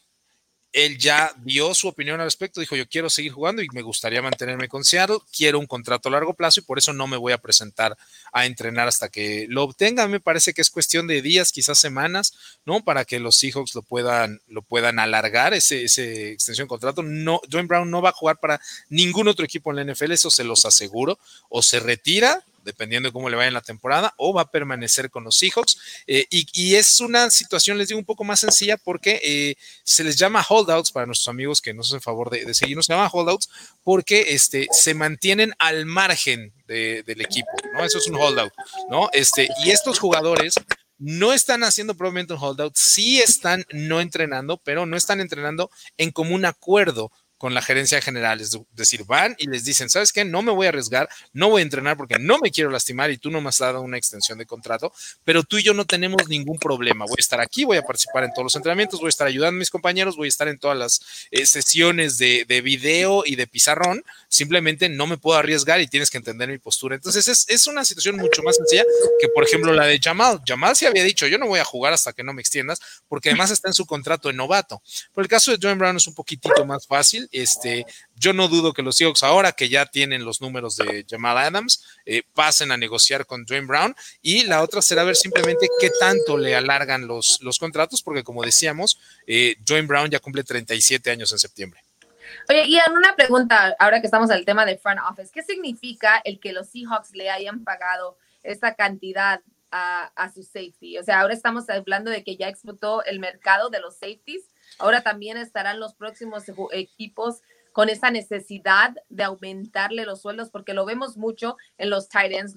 él ya dio su opinión al respecto, dijo yo quiero seguir jugando y me gustaría mantenerme con Seattle, quiero un contrato a largo plazo y por eso no me voy a presentar a entrenar hasta que lo obtenga. Me parece que es cuestión de días, quizás semanas, ¿no? Para que los Seahawks lo puedan, lo puedan alargar, ese, ese extensión de contrato. No, Dwayne Brown no va a jugar para ningún otro equipo en la NFL, eso se los aseguro, o se retira dependiendo de cómo le vaya en la temporada, o va a permanecer con los Seahawks. Eh, y, es una situación, les digo, un poco más sencilla porque eh, se les llama holdouts para nuestros amigos que nos hacen favor de, seguirnos, se llama holdouts porque este, se mantienen al margen del equipo, ¿no? Eso es un holdout, ¿no? Este, y estos jugadores no están haciendo probablemente un holdout, sí están no entrenando, pero no están entrenando en común acuerdo con la gerencia general, es decir, van y les dicen, ¿sabes qué? No me voy a arriesgar, no voy a entrenar porque no me quiero lastimar y tú no me has dado una extensión de contrato, pero tú y yo no tenemos ningún problema. Voy a estar aquí, voy a participar en todos los entrenamientos, voy a estar ayudando a mis compañeros, voy a estar en todas las eh, sesiones de, video y de pizarrón, simplemente no me puedo arriesgar y tienes que entender mi postura. Entonces es, es una situación mucho más sencilla que, por ejemplo, la de Jamal. Jamal se había dicho, yo no voy a jugar hasta que no me extiendas, porque además está en su contrato de novato. Pero el caso de Joan Brown es un poquitito más fácil este, yo no dudo que los Seahawks, ahora que ya tienen los números de Jamal Adams, eh, pasen a negociar con Dwayne Brown. Y la otra será ver simplemente qué tanto le alargan los, los contratos, porque como decíamos, eh, Dwayne Brown ya cumple 37 años en septiembre. Oye, en una pregunta, ahora que estamos al tema de front office, ¿qué significa el que los Seahawks le hayan pagado esta cantidad a, a, su safety? O sea, ahora estamos hablando de que ya explotó el mercado de los safeties Ahora también estarán los próximos equipos con esa necesidad de aumentarle los sueldos, porque lo vemos mucho en los tight ends.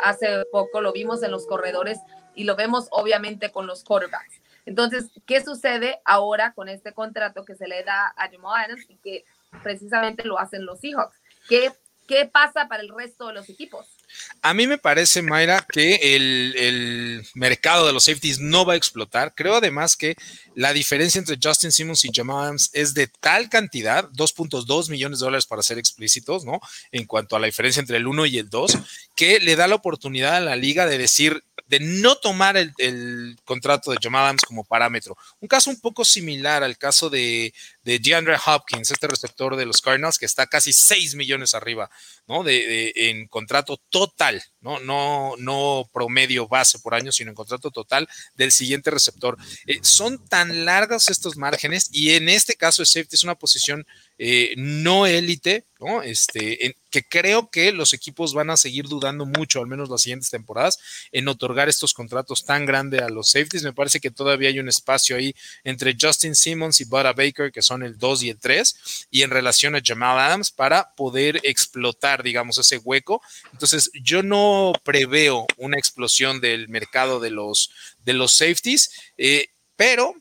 Hace poco lo vimos en los corredores y lo vemos obviamente con los quarterbacks. Entonces, ¿qué sucede ahora con este contrato que se le da a Jamal Adams y que precisamente lo hacen los Seahawks? ¿Qué, ¿Qué pasa para el resto de los equipos? A mí me parece, Mayra, que el, mercado de los safeties no va a explotar. Creo además que la diferencia entre Justin Simmons y Jamal Adams es de tal cantidad, 2.2 millones de dólares para ser explícitos, ¿no? En cuanto a la diferencia entre el 1 y el 2, que le da la oportunidad a la liga de decir, de no tomar el, contrato de Jamal Adams como parámetro. Un caso un poco similar al caso de, de DeAndre Hopkins, este receptor de los Cardinals, que está casi 6 millones arriba, ¿no? De, en contrato total, ¿no? No, no promedio base por año, sino en contrato total del siguiente receptor. Eh, son tan largos estos márgenes y en este caso el safety es una posición eh, no élite, ¿no? Este, que creo que los equipos van a seguir dudando mucho, al menos las siguientes temporadas, en otorgar estos contratos tan grandes a los safeties. Me parece que todavía hay un espacio ahí entre Justin Simmons y Buda Baker, que son el 2 y el 3, y en relación a Jamal Adams para poder explotar, digamos, ese hueco. Entonces, yo no preveo una explosión del mercado de los, de los safeties, eh, pero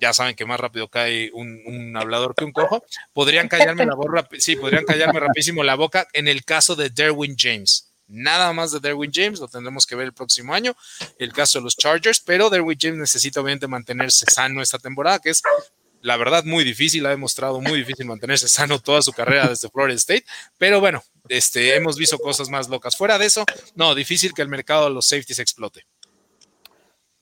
ya saben que más rápido cae un, hablador que un cojo, podrían callarme la boca, sí, podrían callarme rapidísimo la boca en el caso de Derwin James. Nada más de Derwin James, lo tendremos que ver el próximo año, el caso de los Chargers, pero Derwin James necesita obviamente mantenerse sano esta temporada, que es la verdad muy difícil, ha demostrado muy difícil mantenerse sano toda su carrera desde Florida State, pero bueno, este, hemos visto cosas más locas. Fuera de eso, no, difícil que el mercado de los safeties explote.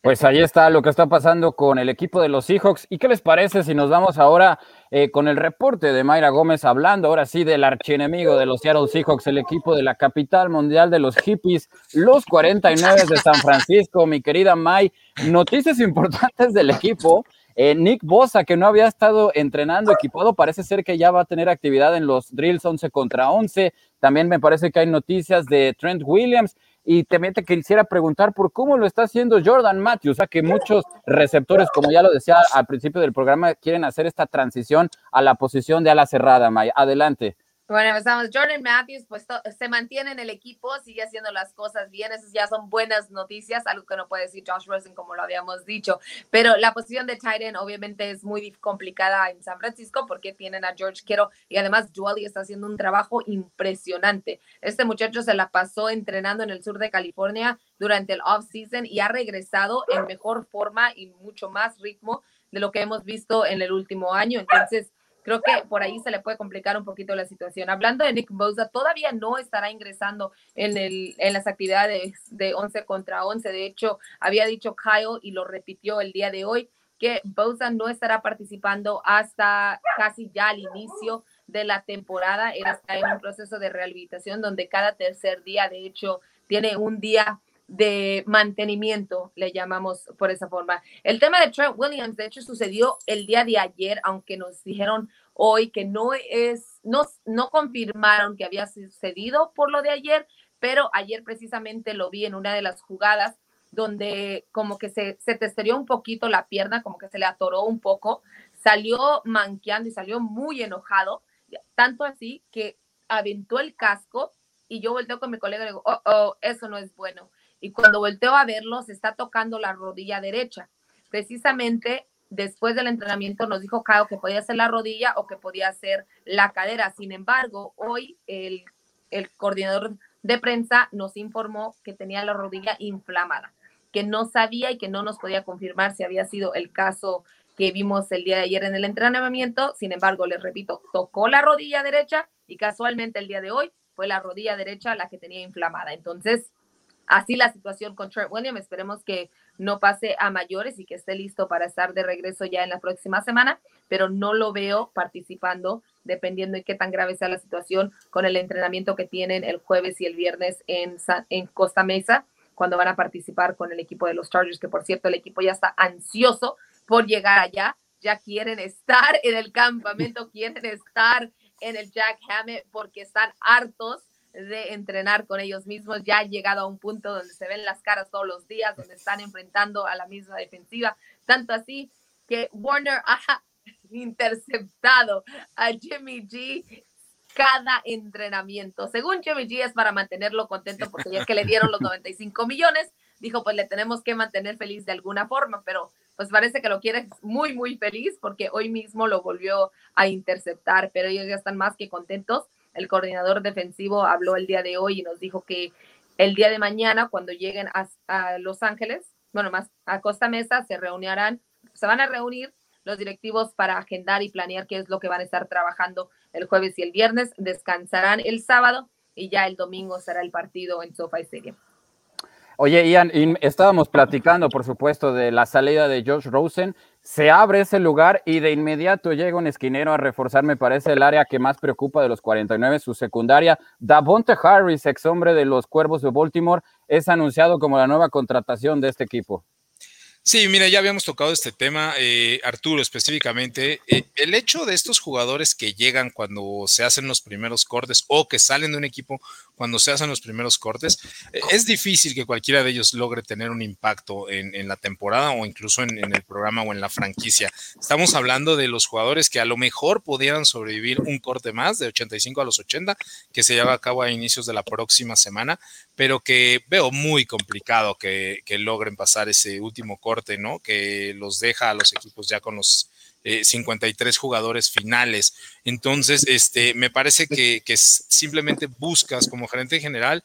Pues ahí está lo que está pasando con el equipo de los Seahawks. ¿Y qué les parece si nos vamos ahora eh, con el reporte de Mayra Gómez hablando ahora sí del archienemigo de los Seattle Seahawks, el equipo de la capital mundial de los hippies, los 49 de San Francisco, mi querida May. Noticias importantes del equipo. Eh, Nick Bosa, que no había estado entrenando equipado, parece ser que ya va a tener actividad en los drills 11 contra 11. También me parece que hay noticias de Trent Williams y también te quisiera preguntar por cómo lo está haciendo Jordan Matthews, sea que muchos receptores, como ya lo decía al principio del programa, quieren hacer esta transición a la posición de ala cerrada, Maya. Adelante. Bueno, empezamos. Jordan Matthews, pues se mantiene en el equipo, sigue haciendo las cosas bien. Esas ya son buenas noticias, algo que no puede decir Josh Rosen, como lo habíamos dicho. Pero la posición de Titan obviamente es muy complicada en San Francisco porque tienen a George Kittle y además Dually está haciendo un trabajo impresionante. Este muchacho se la pasó entrenando en el sur de California durante el off-season y ha regresado en mejor forma y mucho más ritmo de lo que hemos visto en el último año. Entonces, creo que por ahí se le puede complicar un poquito la situación. Hablando de Nick Bosa, todavía no estará ingresando en, el, en las actividades de 11 contra 11. De hecho, había dicho Kyle y lo repitió el día de hoy que Bosa no estará participando hasta casi ya al inicio de la temporada. Él está en un proceso de rehabilitación donde cada tercer día, de hecho, tiene un día de mantenimiento, le llamamos por esa forma. El tema de Trent Williams, de hecho, sucedió el día de ayer, aunque nos dijeron hoy que no es, no, no confirmaron que había sucedido por lo de ayer, pero ayer precisamente lo vi en una de las jugadas donde como que se, se testerió un poquito la pierna, como que se le atoró un poco, salió manqueando y salió muy enojado, tanto así que aventó el casco y yo volteo con mi colega y digo, oh, oh, eso no es bueno y cuando volteo a verlo se está tocando la rodilla derecha. Precisamente después del entrenamiento nos dijo Kyle que podía ser la rodilla o que podía ser la cadera. Sin embargo, hoy el, el coordinador de prensa nos informó que tenía la rodilla inflamada, que no sabía y que no nos podía confirmar si había sido el caso que vimos el día de ayer en el entrenamiento. Sin embargo, les repito, tocó la rodilla derecha y casualmente el día de hoy fue la rodilla derecha la que tenía inflamada. Entonces, así la situación con Trent Williams. Esperemos que no pase a mayores y que esté listo para estar de regreso ya en la próxima semana, pero no lo veo participando, dependiendo de qué tan grave sea la situación con el entrenamiento que tienen el jueves y el viernes en, en Costa Mesa, cuando van a participar con el equipo de los Chargers, que por cierto el equipo ya está ansioso por llegar allá, ya quieren estar en el campamento, quieren estar en el Jack Hammett porque están hartos de entrenar con ellos mismos. Ya han llegado a un punto donde se ven las caras todos los días, donde están enfrentando a la misma defensiva. Tanto así que Warner ha interceptado a Jimmy G cada entrenamiento. Según Jimmy G es para mantenerlo contento porque ya que le dieron los 95 millones, dijo pues le tenemos que mantener feliz de alguna forma, pero pues parece que lo quiere muy, muy feliz porque hoy mismo lo volvió a interceptar, pero ellos ya están más que contentos. El coordinador defensivo habló el día de hoy y nos dijo que el día de mañana, cuando lleguen a, Los Ángeles, bueno, más a Costa Mesa, se reunirán, se van a reunir los directivos para agendar y planear qué es lo que van a estar trabajando el jueves y el viernes. Descansarán el sábado y ya el domingo será el partido en SoFi Stadium. Oye, Ian, estábamos platicando, por supuesto, de la salida de Josh Rosen. Se abre ese lugar y de inmediato llega un esquinero a reforzar, me parece, el área que más preocupa de los 49, su secundaria. Davonte Harris, ex hombre de los Cuervos de Baltimore, es anunciado como la nueva contratación de este equipo. Sí, mira, ya habíamos tocado este tema, eh, Arturo específicamente. Eh, el hecho de estos jugadores que llegan cuando se hacen los primeros cortes o que salen de un equipo cuando se hacen los primeros cortes, eh, es difícil que cualquiera de ellos logre tener un impacto en, la temporada o incluso en, el programa o en la franquicia. Estamos hablando de los jugadores que a lo mejor pudieran sobrevivir un corte más de 85 a los 80 que se lleva a cabo a inicios de la próxima semana, pero que veo muy complicado que logren pasar ese último corte ¿no? Que los deja a los equipos ya con los 53 eh, jugadores finales. Entonces, este, me parece que, que, simplemente buscas como gerente general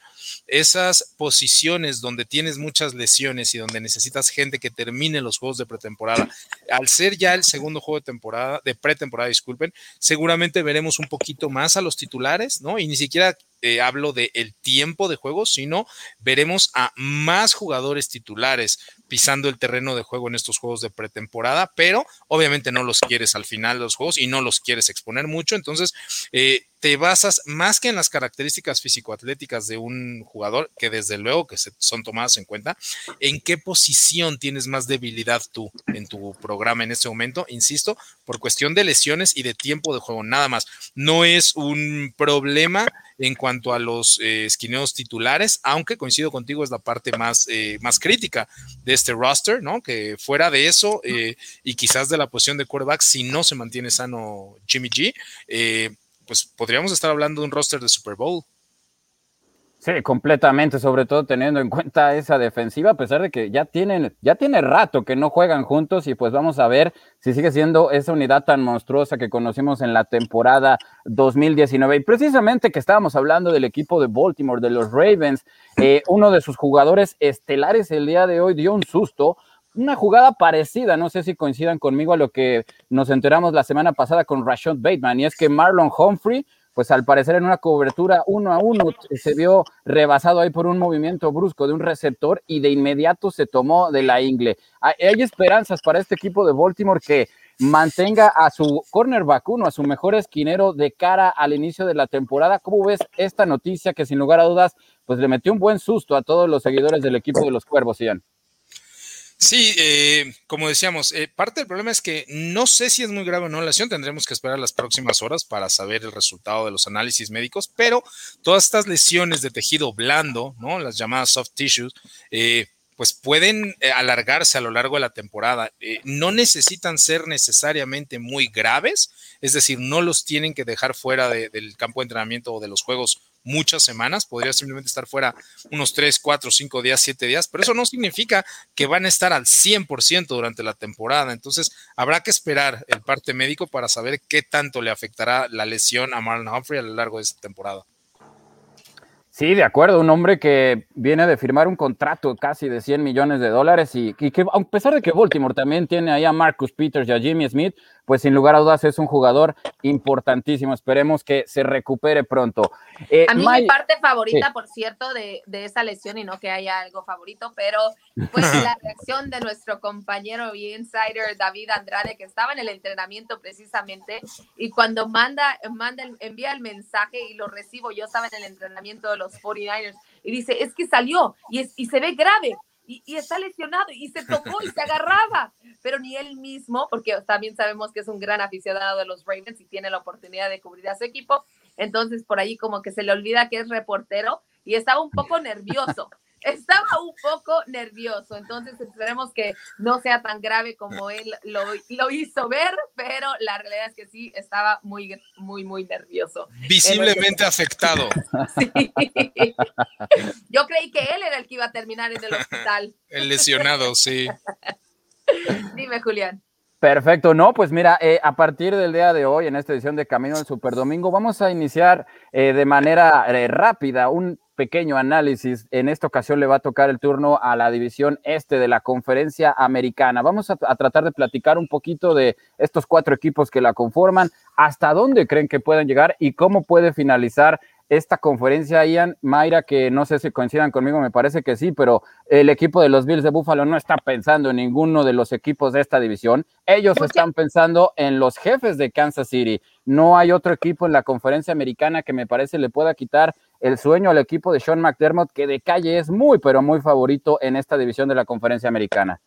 esas posiciones donde tienes muchas lesiones y donde necesitas gente que termine los juegos de pretemporada. Al ser ya el segundo juego de temporada, de pretemporada, disculpen, seguramente veremos un poquito más a los titulares, ¿no? Y ni siquiera eh, hablo del el tiempo de juego, sino veremos a más jugadores titulares pisando el terreno de juego en estos juegos de pretemporada, pero obviamente no los quieres al final de los juegos y no los quieres exponer mucho, entonces eh, te basas más que en las características físico-atléticas de un jugador, que desde luego que son tomadas en cuenta, en qué posición tienes más debilidad tú en tu programa en este momento, insisto, por cuestión de lesiones y de tiempo de juego, nada más. No es un problema en cuanto a los eh, esquineos titulares, aunque coincido contigo, es la parte más, eh, más crítica de este roster, ¿no? Que fuera de eso eh, y quizás de la posición de quarterback, si no se mantiene sano Jimmy G, pues podríamos estar hablando de un roster de Super Bowl. Sí, completamente, sobre todo teniendo en cuenta esa defensiva, a pesar de que ya tienen, ya tiene rato que no juegan juntos y pues vamos a ver si sigue siendo esa unidad tan monstruosa que conocimos en la temporada 2019. Y precisamente que estábamos hablando del equipo de Baltimore, de los Ravens, eh, uno de sus jugadores estelares el día de hoy dio un susto una jugada parecida, no sé si coincidan conmigo a lo que nos enteramos la semana pasada con Rashad Bateman, y es que Marlon Humphrey, pues al parecer en una cobertura uno a uno se vio rebasado ahí por un movimiento brusco de un receptor y de inmediato se tomó de la ingle. Hay esperanzas para este equipo de Baltimore que mantenga a su cornerback uno, a su mejor esquinero de cara al inicio de la temporada. ¿Cómo ves esta noticia que sin lugar a dudas, pues le metió un buen susto a todos los seguidores del equipo de los Cuervos, Ian? Sí, eh, como decíamos, eh, parte del problema es que no sé si es muy grave o no la lesión, tendremos que esperar las próximas horas para saber el resultado de los análisis médicos, pero todas estas lesiones de tejido blando, ¿no? Las llamadas soft tissues, eh, pues pueden alargarse a lo largo de la temporada. no necesitan ser necesariamente muy graves, es decir, no los tienen que dejar fuera del campo de entrenamiento o de los juegos muchas semanas, podría simplemente estar fuera unos 3, 4, 5 días, 7 días, pero eso no significa que van a estar al 100% durante la temporada. Entonces, habrá que esperar el parte médico para saber qué tanto le afectará la lesión a Marlon Humphrey a lo largo de esta temporada. Sí, de acuerdo, un hombre que viene de firmar un contrato casi de 100 millones de dólares y, que a pesar de que Baltimore también tiene ahí a Marcus Peters y a Jimmy Smith, pues sin lugar a dudas es un jugador importantísimo. Esperemos que se recupere pronto. Eh, a mí mi parte favorita, por cierto, de, de, esa lesión, y no que haya algo favorito, pero pues la reacción de nuestro compañero y insider David Andrade, que estaba en el entrenamiento precisamente, y cuando manda, manda envía el mensaje y lo recibo, yo estaba en el entrenamiento de los 49ers, y dice, es que salió y, es, y se ve grave y, está lesionado y se tocó y se agarraba, pero ni él mismo, porque también sabemos que es un gran aficionado de los Ravens y tiene la oportunidad de cubrir a su equipo, entonces por ahí como que se le olvida que es reportero y estaba un poco nervioso estaba un poco nervioso, entonces esperemos que no sea tan grave como él lo, lo, hizo ver, pero la realidad es que sí, estaba muy, muy, muy nervioso. Visiblemente afectado. Sí. Yo creí que él era el que iba a terminar en el hospital. El lesionado, sí. Dime, Julián. Perfecto, no, pues mira, eh, a partir del día de hoy, en esta edición de Camino del Superdomingo, vamos a iniciar eh, de manera eh, rápida un pequeño análisis. En esta ocasión le va a tocar el turno a la división este de la conferencia americana. Vamos a, a tratar de platicar un poquito de estos cuatro equipos que la conforman, hasta dónde creen que pueden llegar y cómo puede finalizar esta conferencia, Ian, Mayra, que no sé si coincidan conmigo, me parece que sí, pero el equipo de los Bills de Buffalo no está pensando en ninguno de los equipos de esta división. Ellos están pensando en los jefes de Kansas City. No hay otro equipo en la conferencia americana que me parece le pueda quitar el sueño al equipo de Sean McDermott, que de calle es muy, pero muy favorito en esta división de la conferencia americana.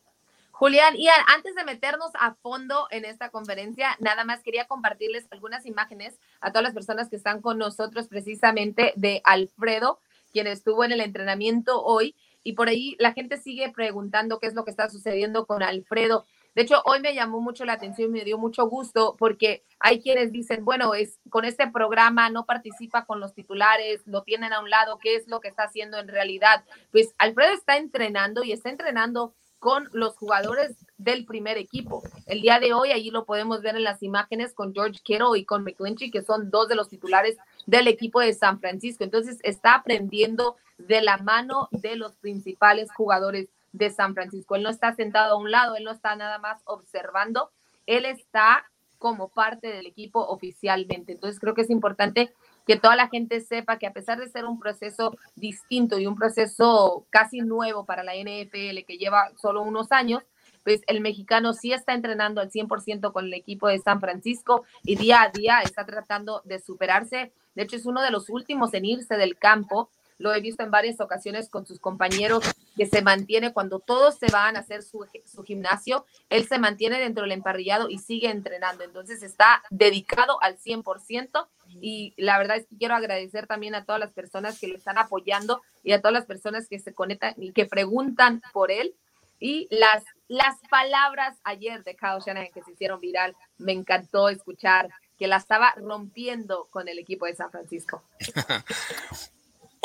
Julián, y antes de meternos a fondo en esta conferencia, nada más quería compartirles algunas imágenes a todas las personas que están con nosotros precisamente de Alfredo, quien estuvo en el entrenamiento hoy. Y por ahí la gente sigue preguntando qué es lo que está sucediendo con Alfredo. De hecho, hoy me llamó mucho la atención me dio mucho gusto porque hay quienes dicen, bueno, es con este programa no participa con los titulares, lo tienen a un lado, ¿qué es lo que está haciendo en realidad? Pues Alfredo está entrenando y está entrenando con los jugadores del primer equipo. El día de hoy, allí lo podemos ver en las imágenes con George Kittle y con McClinchy, que son dos de los titulares del equipo de San Francisco. Entonces, está aprendiendo de la mano de los principales jugadores de San Francisco. Él no está sentado a un lado, él no está nada más observando, él está como parte del equipo oficialmente. Entonces, creo que es importante que toda la gente sepa que a pesar de ser un proceso distinto y un proceso casi nuevo para la NFL que lleva solo unos años, pues el mexicano sí está entrenando al 100% con el equipo de San Francisco y día a día está tratando de superarse. De hecho, es uno de los últimos en irse del campo. Lo he visto en varias ocasiones con sus compañeros que se mantiene cuando todos se van a hacer su, su gimnasio, él se mantiene dentro del emparrillado y sigue entrenando. Entonces está dedicado al 100% y la verdad es que quiero agradecer también a todas las personas que lo están apoyando y a todas las personas que se conectan y que preguntan por él. Y las, las palabras ayer de Kyle Shanahan que se hicieron viral, me encantó escuchar que la estaba rompiendo con el equipo de San Francisco.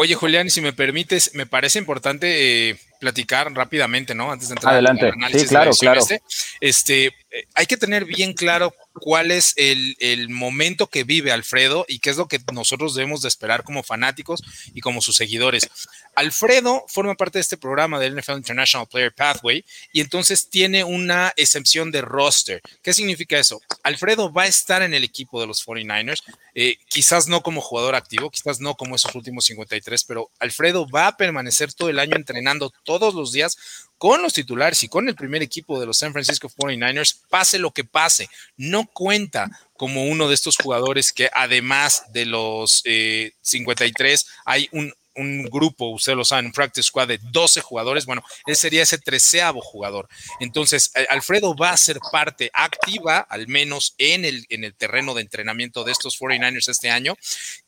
Oye, Julián, y si me permites, me parece importante eh, platicar rápidamente, ¿no? Antes de entrar Adelante. al análisis sí, claro, claro. Este, este eh, hay que tener bien claro cuál es el, el, momento que vive Alfredo y qué es lo que nosotros debemos de esperar como fanáticos y como sus seguidores. Alfredo forma parte de este programa del NFL International Player Pathway y entonces tiene una excepción de roster. ¿Qué significa eso? Alfredo va a estar en el equipo de los 49ers, eh, quizás no como jugador activo, quizás no como esos últimos 53, pero Alfredo va a permanecer todo el año entrenando todos los días con los titulares y con el primer equipo de los San Francisco 49ers, pase lo que pase, no cuenta como uno de estos jugadores que además de los 53 eh, hay un un grupo, usted lo sabe, un practice squad de 12 jugadores, bueno, él sería ese treceavo jugador. Entonces, eh, Alfredo va a ser parte activa, al menos en el, en el terreno de entrenamiento de estos 49ers este año.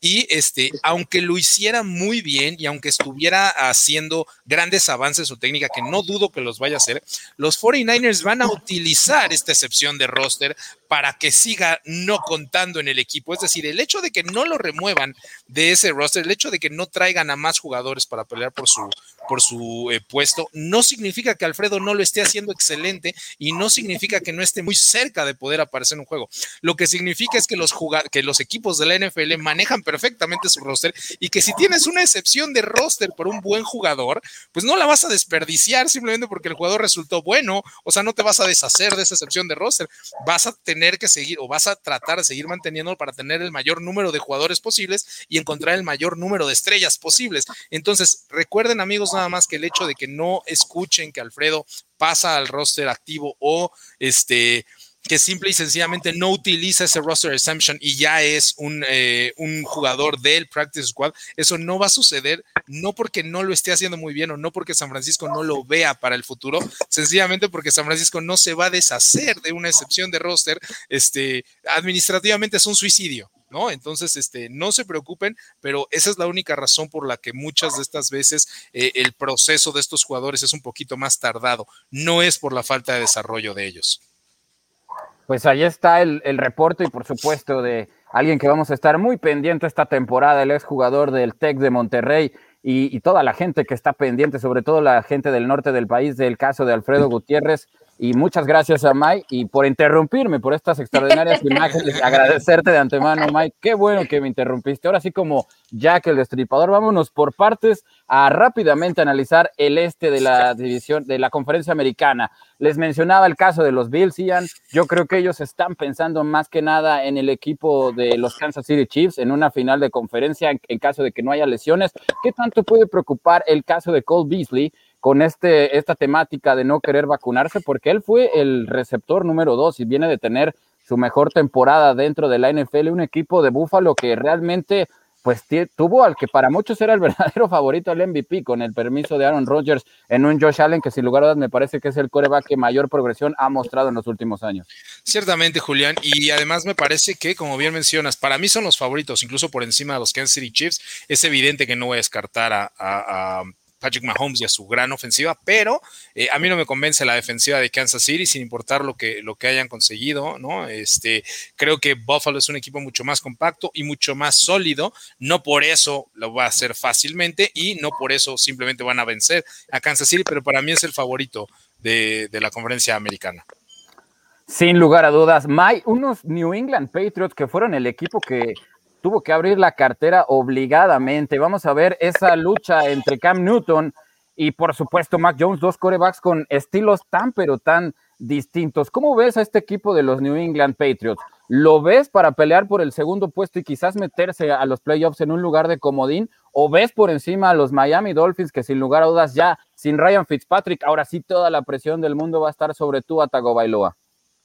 Y este, aunque lo hiciera muy bien y aunque estuviera haciendo grandes avances su técnica, que no dudo que los vaya a hacer, los 49ers van a utilizar esta excepción de roster para que siga no contando en el equipo. Es decir, el hecho de que no lo remuevan de ese roster, el hecho de que no traigan a más jugadores para pelear por su, por su eh, puesto, no significa que Alfredo no lo esté haciendo excelente y no significa que no esté muy cerca de poder aparecer en un juego. Lo que significa es que los, que los equipos de la NFL manejan perfectamente su roster y que si tienes una excepción de roster por un buen jugador, pues no la vas a desperdiciar simplemente porque el jugador resultó bueno, o sea, no te vas a deshacer de esa excepción de roster, vas a tener que seguir o vas a tratar de seguir manteniéndolo para tener el mayor número de jugadores posibles y encontrar el mayor número de estrellas posibles. Entonces, recuerden amigos nada más que el hecho de que no escuchen que Alfredo pasa al roster activo o este que simple y sencillamente no utiliza ese roster exemption y ya es un, eh, un, jugador del practice squad, eso no va a suceder, no porque no lo esté haciendo muy bien o no porque San Francisco no lo vea para el futuro, sencillamente porque San Francisco no se va a deshacer de una excepción de roster, este, administrativamente es un suicidio. ¿No? Entonces, este, no se preocupen, pero esa es la única razón por la que muchas de estas veces eh, el proceso de estos jugadores es un poquito más tardado. No es por la falta de desarrollo de ellos. Pues ahí está el, reporte y por supuesto de alguien que vamos a estar muy pendiente esta temporada, el exjugador del TEC de Monterrey y, y, toda la gente que está pendiente, sobre todo la gente del norte del país, del caso de Alfredo Gutiérrez. Y muchas gracias a Mike y por interrumpirme por estas extraordinarias imágenes. Agradecerte de antemano, Mike. Qué bueno que me interrumpiste. Ahora sí, como Jack el Destripador, vámonos por partes a rápidamente analizar el este de la división, de la conferencia americana. Les mencionaba el caso de los Bills, Ian. Yo creo que ellos están pensando más que nada en el equipo de los Kansas City Chiefs en una final de conferencia en, en caso de que no haya lesiones. ¿Qué tanto puede preocupar el caso de Cole Beasley? Con este, esta temática de no querer vacunarse, porque él fue el receptor número dos y viene de tener su mejor temporada dentro de la NFL, un equipo de Búfalo que realmente pues tuvo al que para muchos era el verdadero favorito al MVP con el permiso de Aaron Rodgers en un Josh Allen que sin lugar a dudas me parece que es el coreback que mayor progresión ha mostrado en los últimos años. Ciertamente, Julián, y además me parece que, como bien mencionas, para mí son los favoritos, incluso por encima de los Kansas City Chiefs. Es evidente que no voy a descartar a Patrick Mahomes y a su gran ofensiva, pero eh, a mí no me convence la defensiva de Kansas City, sin importar lo que, lo que hayan conseguido, ¿no? Este, creo que Buffalo es un equipo mucho más compacto y mucho más sólido, no por eso lo va a hacer fácilmente y no por eso simplemente van a vencer a Kansas City, pero para mí es el favorito de, de la conferencia americana. Sin lugar a dudas, May, unos New England Patriots que fueron el equipo que tuvo que abrir la cartera obligadamente. Vamos a ver esa lucha entre Cam Newton y por supuesto Mac Jones, dos corebacks con estilos tan pero tan distintos. ¿Cómo ves a este equipo de los New England Patriots? ¿Lo ves para pelear por el segundo puesto y quizás meterse a los playoffs en un lugar de comodín? ¿O ves por encima a los Miami Dolphins que sin lugar a dudas ya sin Ryan Fitzpatrick, ahora sí toda la presión del mundo va a estar sobre tú, Bailoa?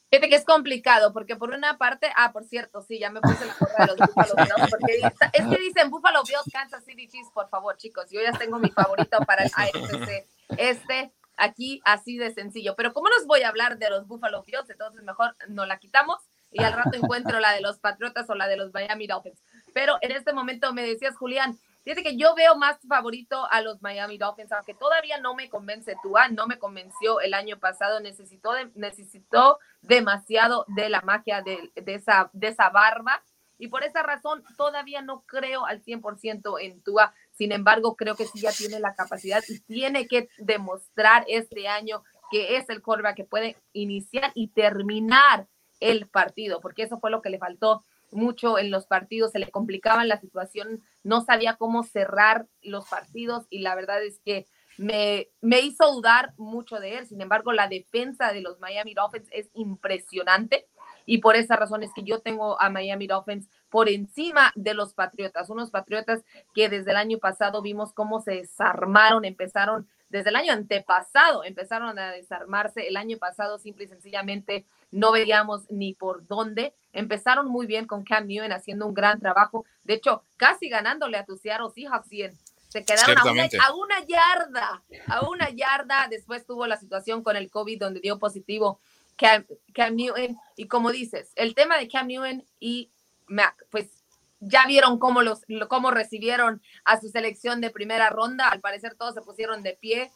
Fíjate que es complicado, porque por una parte, ah, por cierto, sí, ya me puse la gorra de los Buffalo Bills, porque es que dicen Buffalo Bills, Kansas City Chiefs, por favor, chicos, yo ya tengo mi favorito para el AFC. Este, aquí, así de sencillo. Pero como nos voy a hablar de los Buffalo Bills, entonces mejor no la quitamos y al rato encuentro la de los Patriotas o la de los Miami Dolphins. Pero en este momento me decías, Julián, Fíjate que yo veo más favorito a los Miami Dolphins, aunque todavía no me convence Tua, no me convenció el año pasado, necesitó, necesitó demasiado de la magia de, esa, de esa barba y por esa razón todavía no creo al 100% en Tua. Sin embargo, creo que sí ya tiene la capacidad y tiene que demostrar este año que es el quarterback que puede iniciar y terminar el partido, porque eso fue lo que le faltó mucho en los partidos, se le complicaba la situación, no sabía cómo cerrar los partidos y la verdad es que me, me hizo dudar mucho de él. Sin embargo, la defensa de los Miami Dolphins es impresionante y por esa razón es que yo tengo a Miami Dolphins por encima de los Patriotas, unos Patriotas que desde el año pasado vimos cómo se desarmaron, empezaron desde el año antepasado, empezaron a desarmarse, el año pasado simple y sencillamente no veíamos ni por dónde. Empezaron muy bien con Cam Newton haciendo un gran trabajo. De hecho, casi ganándole a tus Seattle Seahawks 100. Se quedaron a una, a una, yarda, a una yarda. Después tuvo la situación con el COVID donde dio positivo Cam, Cam Newton. Y como dices, el tema de Cam Newton y Mac, pues ya vieron cómo, los, cómo recibieron a su selección de primera ronda. Al parecer todos se pusieron de pie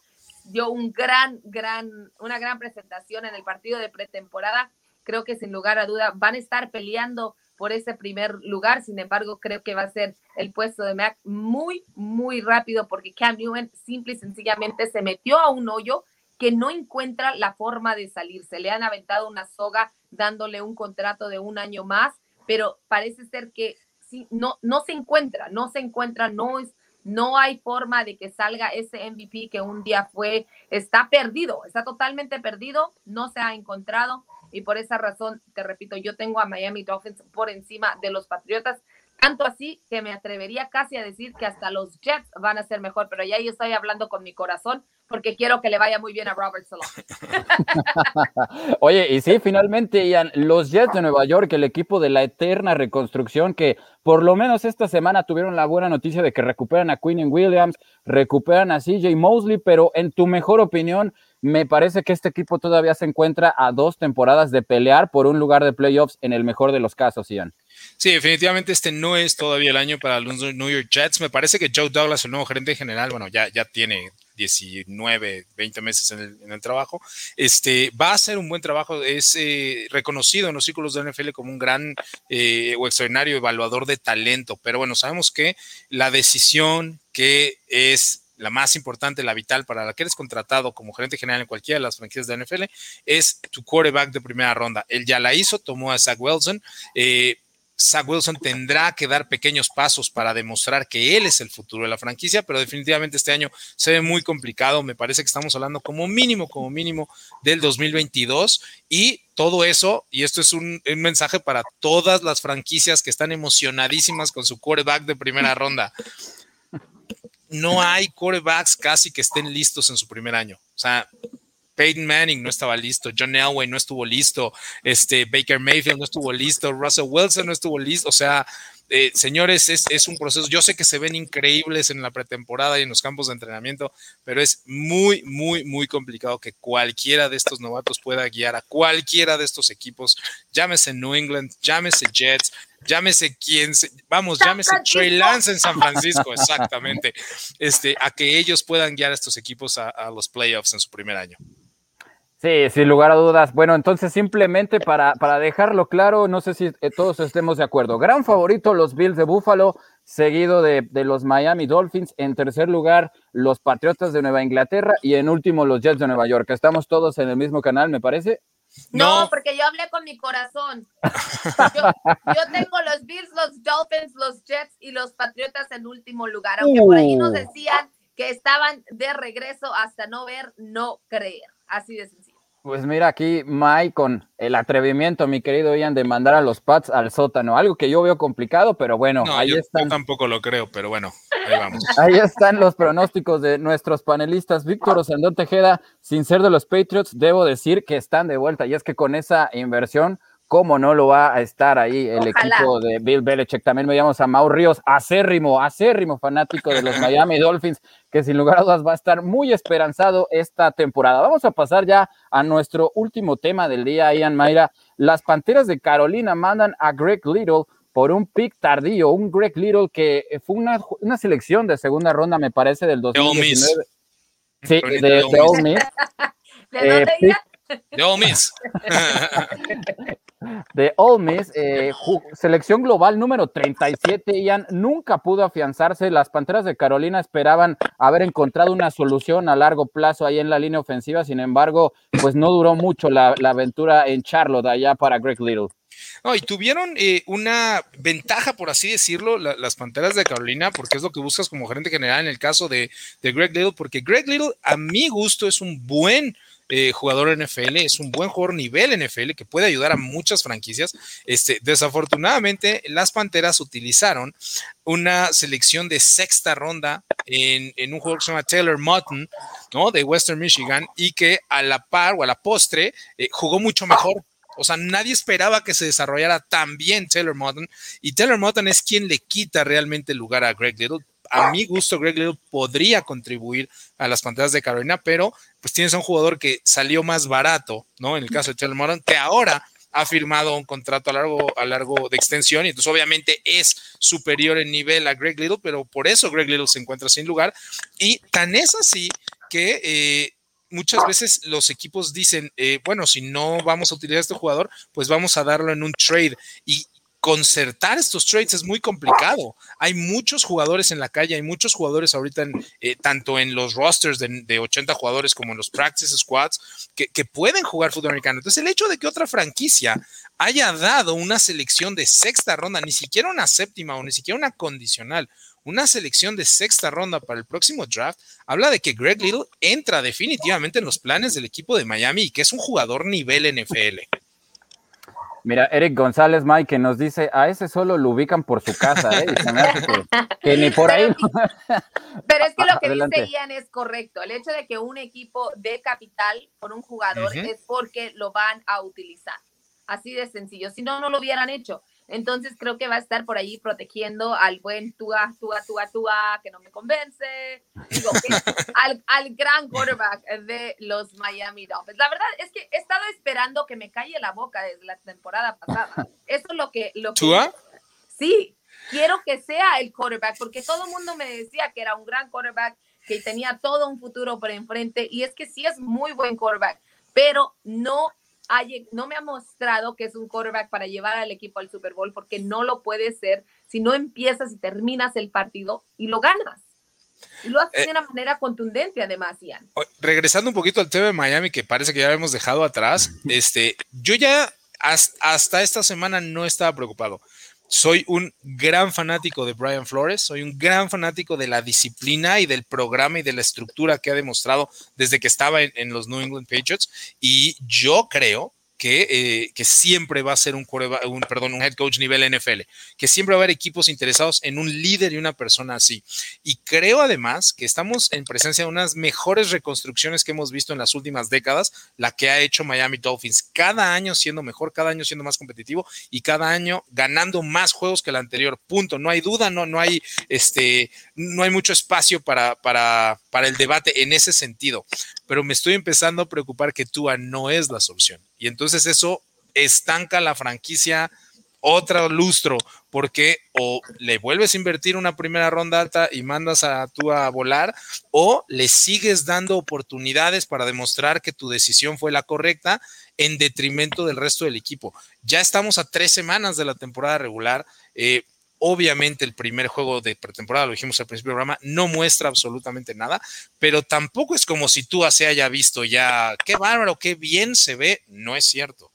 dio un gran, gran, una gran presentación en el partido de pretemporada creo que sin lugar a duda van a estar peleando por ese primer lugar. Sin embargo, creo que va a ser el puesto de Mac muy, muy rápido porque Cam Newton simple y sencillamente se metió a un hoyo que no encuentra la forma de salir. Se le han aventado una soga dándole un contrato de un año más, pero parece ser que no, no se encuentra, no se encuentra, no es, no hay forma de que salga ese MVP que un día fue, está perdido, está totalmente perdido, no se ha encontrado y por esa razón, te repito, yo tengo a Miami Dolphins por encima de los Patriotas, tanto así que me atrevería casi a decir que hasta los Jets van a ser mejor, pero ya yo estoy hablando con mi corazón porque quiero que le vaya muy bien a Robert Salon. Oye, y sí, finalmente, Ian, los Jets de Nueva York, el equipo de la eterna reconstrucción, que por lo menos esta semana tuvieron la buena noticia de que recuperan a Quinn Williams, recuperan a CJ Mosley, pero en tu mejor opinión, me parece que este equipo todavía se encuentra a dos temporadas de pelear por un lugar de playoffs en el mejor de los casos, Ian. Sí, definitivamente este no es todavía el año para los New York Jets. Me parece que Joe Douglas, el nuevo gerente general, bueno, ya, ya tiene 19, 20 meses en el, trabajo, este, va a hacer un buen trabajo, es eh, reconocido en los círculos de NFL como un gran eh, o extraordinario evaluador de talento, pero bueno, sabemos que la decisión que es la más importante, la vital para la que eres contratado como gerente general en cualquiera de las franquicias de NFL, es tu quarterback de primera ronda. Él ya la hizo, tomó a Zach Wilson. Eh, Zach Wilson tendrá que dar pequeños pasos para demostrar que él es el futuro de la franquicia, pero definitivamente este año se ve muy complicado. Me parece que estamos hablando como mínimo, como mínimo del 2022 y todo eso, y esto es un, un mensaje para todas las franquicias que están emocionadísimas con su quarterback de primera ronda no hay quarterbacks casi que estén listos en su primer año. O sea, Peyton Manning no estaba listo, John Elway no estuvo listo, este Baker Mayfield no estuvo listo, Russell Wilson no estuvo listo, o sea, eh, señores, es, un proceso. Yo sé que se ven increíbles en la pretemporada y en los campos de entrenamiento, pero es muy, muy, muy complicado que cualquiera de estos novatos pueda guiar a cualquiera de estos equipos. Llámese New England, llámese Jets, llámese quien, vamos, llámese Trey Lance en San Francisco, exactamente, este, a que ellos puedan guiar a estos equipos a los playoffs en su primer año. Sí, sin lugar a dudas. Bueno, entonces simplemente para, para dejarlo claro, no sé si eh, todos estemos de acuerdo. Gran favorito los Bills de Buffalo, seguido de, los Miami Dolphins. En tercer lugar, los Patriotas de Nueva Inglaterra y en último, los Jets de Nueva York. Estamos todos en el mismo canal, me parece. No, porque yo hablé con mi corazón. Yo, tengo los Bills, los Dolphins, los Jets y los Patriotas en último lugar. Aunque por ahí nos uh. decían que estaban de regreso hasta no ver, no creer. Así de sencillo. Pues mira aquí, Mike, con el atrevimiento, mi querido Ian, de mandar a los Pats al sótano. Algo que yo veo complicado, pero bueno, ahí yo, están. Yo tampoco lo creo, pero bueno, ahí vamos. Ahí están los pronósticos de nuestros panelistas. Víctor Osandón Tejeda, sin ser de los Patriots, debo decir que están de vuelta. Y es que con esa inversión ¿Cómo no lo va a estar ahí el equipo de Bill Belichick? También me llamo a Mau Ríos, acérrimo, acérrimo fanático de los Miami Dolphins, que sin lugar a dudas va a estar muy esperanzado esta temporada. Vamos a pasar ya a nuestro último tema del día, Ian Mayra. Las Panteras de Carolina mandan a Greg Little por un pick tardío, un Greg Little que fue una, selección de segunda ronda, me parece, del 2019. Sí, de, de, Ole Miss. ¿De de Ole Miss. de Ole Miss, eh, selección global número 37, Ian, nunca pudo afianzarse. Las Panteras de Carolina esperaban haber encontrado una solución a largo plazo ahí en la línea ofensiva, sin embargo, pues no duró mucho la, aventura en Charlotte allá para Greg Little. No, y tuvieron eh, una ventaja, por así decirlo, las Panteras de Carolina, porque es lo que buscas como gerente general en el caso de, de Greg Little, porque Greg Little, a mi gusto, es un buen eh, jugador NFL, es un buen jugador nivel NFL que puede ayudar a muchas franquicias. Este, desafortunadamente, las Panteras utilizaron una selección de sexta ronda en, un jugador que se llama Taylor Mutton, ¿no? De Western Michigan, y que a la par o a la postre eh, jugó mucho mejor. O sea, nadie esperaba que se desarrollara tan bien Taylor Mutton, y Taylor Mutton es quien le quita realmente el lugar a Greg Little a mi gusto, Greg Little podría contribuir a las pantallas de Carolina, pero pues tienes a un jugador que salió más barato, ¿no? En el caso de Taylor Moran, que ahora ha firmado un contrato a largo, a largo de extensión y entonces obviamente es superior en nivel a Greg Little, pero por eso Greg Little se encuentra sin lugar. Y tan es así que eh, muchas veces los equipos dicen, eh, bueno, si no vamos a utilizar a este jugador, pues vamos a darlo en un trade. Y concertar estos trades es muy complicado. Hay muchos jugadores en la calle, hay muchos jugadores ahorita, eh, tanto en los rosters de, 80 jugadores como en los practice squads, que, que, pueden jugar fútbol americano. Entonces, el hecho de que otra franquicia haya dado una selección de sexta ronda, ni siquiera una séptima o ni siquiera una condicional, una selección de sexta ronda para el próximo draft, habla de que Greg Little entra definitivamente en los planes del equipo de Miami y que es un jugador nivel NFL. Mira, Eric González Mike que nos dice, a ese solo lo ubican por su casa, ¿eh? que, ni por ahí. Pero es que lo que dice Ian es correcto. El hecho de que un equipo de capital por un jugador es porque lo van a utilizar. Así de sencillo. Si no, no lo hubieran hecho. Entonces creo que va a estar por ahí protegiendo al buen Tua, Tua, Tua, Tua, que no me convence. Digo, al, al, gran quarterback de los Miami Dolphins. La verdad es que he estado esperando que me calle la boca desde la temporada pasada. Eso es lo que... Lo ¿Tua? Sí, quiero que sea el quarterback, porque todo el mundo me decía que era un gran quarterback, que tenía todo un futuro por enfrente, y es que sí es muy buen quarterback, pero no no me ha mostrado que es un quarterback para llevar al equipo al Super Bowl porque no lo puede ser si no empiezas y terminas el partido y lo ganas. Y lo haces eh, de una manera contundente, además, Ian. Regresando un poquito al tema de Miami, que parece que ya hemos dejado atrás, este, yo ya hasta esta semana no estaba preocupado. Soy un gran fanático de Brian Flores, soy un gran fanático de la disciplina y del programa y de la estructura que ha demostrado desde que estaba en, los New England Patriots. Y yo creo eh, que, siempre va a ser un, perdón, un head coach nivel NFL, que siempre va a haber equipos interesados en un líder y una persona así. Y creo además que estamos en presencia de unas mejores reconstrucciones que hemos visto en las últimas décadas, la que ha hecho Miami Dolphins, cada año siendo mejor, cada año siendo más competitivo y cada año ganando más juegos que el anterior. Punto. No hay duda, no, no hay este, no hay mucho espacio para, para el debate en ese sentido. Pero me estoy empezando a preocupar que Tua no es la solución. Y entonces eso estanca la franquicia otro lustro, porque o le vuelves a invertir una primera ronda alta y mandas a tú a volar, o le sigues dando oportunidades para demostrar que tu decisión fue la correcta en detrimento del resto del equipo. Ya estamos a tres semanas de la temporada regular. Eh, obviamente el primer juego de pretemporada, lo dijimos al principio del programa, no muestra absolutamente nada, pero tampoco es como si tú se haya visto ya, qué bárbaro, qué bien se ve, no es cierto.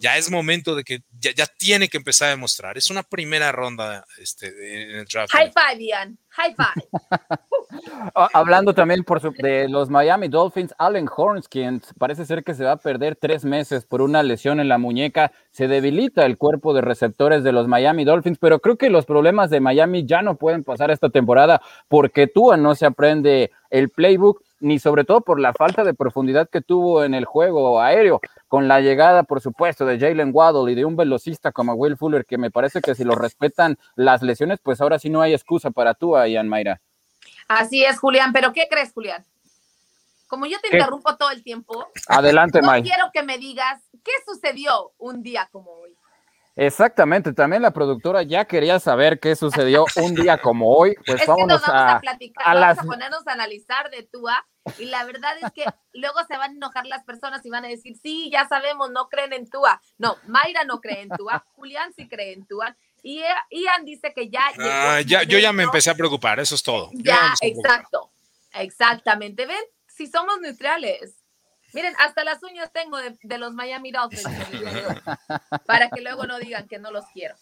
Ya es momento de que ya, tiene que empezar a demostrar. Es una primera ronda este, en el draft. High five, Ian. High five. Ah, hablando también por de los Miami Dolphins, Allen Horns, quien parece ser que se va a perder tres meses por una lesión en la muñeca, se debilita el cuerpo de receptores de los Miami Dolphins, pero creo que los problemas de Miami ya no pueden pasar esta temporada porque Tua no se aprende el playbook ni sobre todo por la falta de profundidad que tuvo en el juego aéreo, con la llegada, por supuesto, de Jalen Waddle y de un velocista como Will Fuller, que me parece que si lo respetan las lesiones, pues ahora sí no hay excusa para Tua, Ian Mayra. Así es, Julián, pero ¿qué crees, Julián? Como yo te interrumpo todo el tiempo, adelante, no quiero que me digas qué sucedió un día como hoy. Exactamente, también la productora ya quería saber qué sucedió un día como hoy. Pues vámonos a, platicar, vamos a ponernos a analizar de Tua y la verdad es que luego se van a enojar las personas y van a decir, sí, ya sabemos, no creen en Tua. No, Mayra no cree en Tua, Julián sí cree en Tua y Ian dice que ya. Ah, ya yo ya me empecé a preocupar, eso es todo. Ya, exacto. Exactamente. Ven, si somos neutrales. Miren, hasta las uñas tengo de, de los Miami Dolphins para que luego no digan que no los quiero.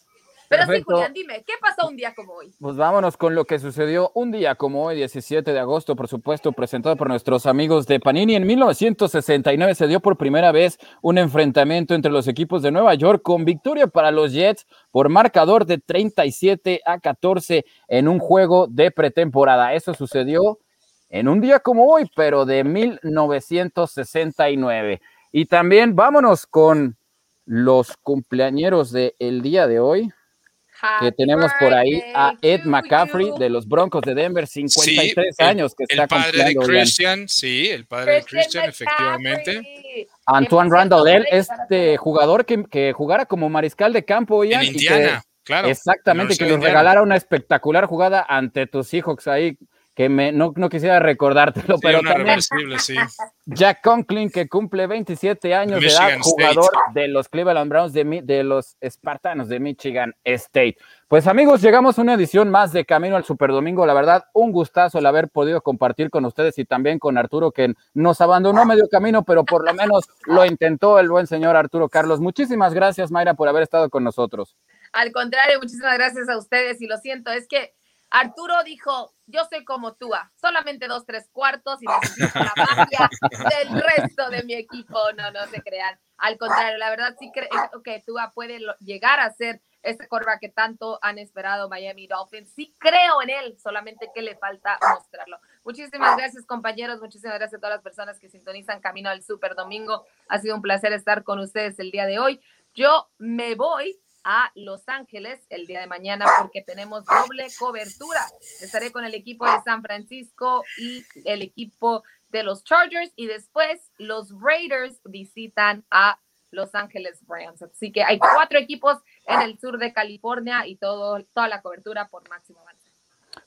Pero sí, Julián, dime, ¿qué pasó un día como hoy? Pues vámonos con lo que sucedió un día como hoy, 17 de agosto, por supuesto, presentado por nuestros amigos de Panini. En 1969 se dio por primera vez un enfrentamiento entre los equipos de Nueva York con victoria para los Jets por marcador de 37 a 14 en un juego de pretemporada. Eso sucedió en un día como hoy, pero de 1969. Y también vámonos con los cumpleañeros del día de hoy que tenemos por ahí a Ed McCaffrey de los Broncos de Denver, 53 años que está El padre de Christian, sí, el padre de Christian, efectivamente. Antoine Randall, él, este jugador que, que, jugara como mariscal de campo. en Indiana, claro. Exactamente, que nos regalara una espectacular jugada ante tus hijos ahí que me, no, no quisiera recordártelo, Sí, pero una también reversible, sí. Jack Conklin, que cumple 27 años de edad, State. jugador de los Cleveland Browns, de, Mi- de los Espartanos de Michigan State. Pues amigos, llegamos a una edición más de Camino al Superdomingo. La verdad, un gustazo el haber podido compartir con ustedes y también con Arturo, que nos abandonó medio camino, pero por lo menos lo intentó el buen señor Arturo Carlos. Muchísimas gracias, Mayra, por haber estado con nosotros. Al contrario, muchísimas gracias a ustedes y lo siento, es que Arturo dijo, yo soy como Tua, solamente dos, tres cuartos y necesito la magia del resto de mi equipo. No, no se crean. Al contrario, la verdad sí creo que Tua puede llegar a ser ese corva que tanto han esperado Miami Dolphins. Sí creo en él, solamente que le falta mostrarlo. Muchísimas gracias compañeros, muchísimas gracias a todas las personas que sintonizan Camino al Super Domingo. Ha sido un placer estar con ustedes el día de hoy. Yo me voy a Los Ángeles el día de mañana porque tenemos doble cobertura. Estaré con el equipo de San Francisco y el equipo de los Chargers y después los Raiders visitan a Los Ángeles Rams. Así que hay cuatro equipos en el sur de California y todo, toda la cobertura por máximo.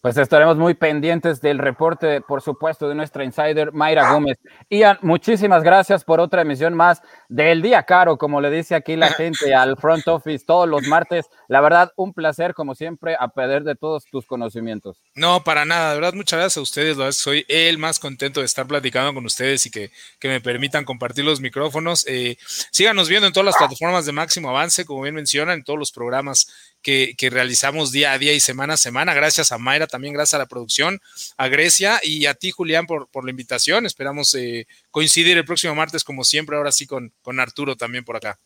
Pues estaremos muy pendientes del reporte, por supuesto, de nuestra insider Mayra Gómez. Ian, muchísimas gracias por otra emisión más del día caro, como le dice aquí la gente al front office todos los martes. La verdad, un placer, como siempre, a pedir de todos tus conocimientos. No, para nada, de verdad, muchas gracias a ustedes. La verdad, soy el más contento de estar platicando con ustedes y que, que me permitan compartir los micrófonos. Eh, síganos viendo en todas las plataformas de máximo avance, como bien mencionan, en todos los programas que, realizamos día a día y semana a semana. Gracias a Mayra, también gracias a la producción, a Grecia y a ti, Julián, por, por la invitación. Esperamos eh, coincidir el próximo martes, como siempre, ahora sí con, con Arturo también por acá.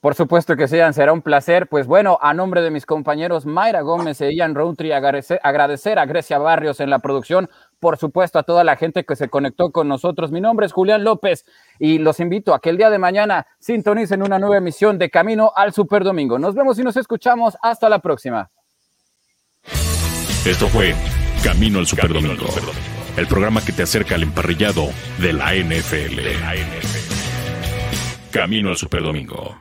Por supuesto que sí, Ian, será un placer. Pues bueno, a nombre de mis compañeros Mayra Gómez e Ian Rountree, agradecer, agradecer a Grecia Barrios en la producción, por supuesto a toda la gente que se conectó con nosotros. Mi nombre es Julián López y los invito a que el día de mañana sintonicen una nueva emisión de Camino al Super Domingo. Nos vemos y nos escuchamos. Hasta la próxima. Esto fue Camino al Superdomingo, el programa que te acerca al emparrillado de la NFL. Camino al Superdomingo.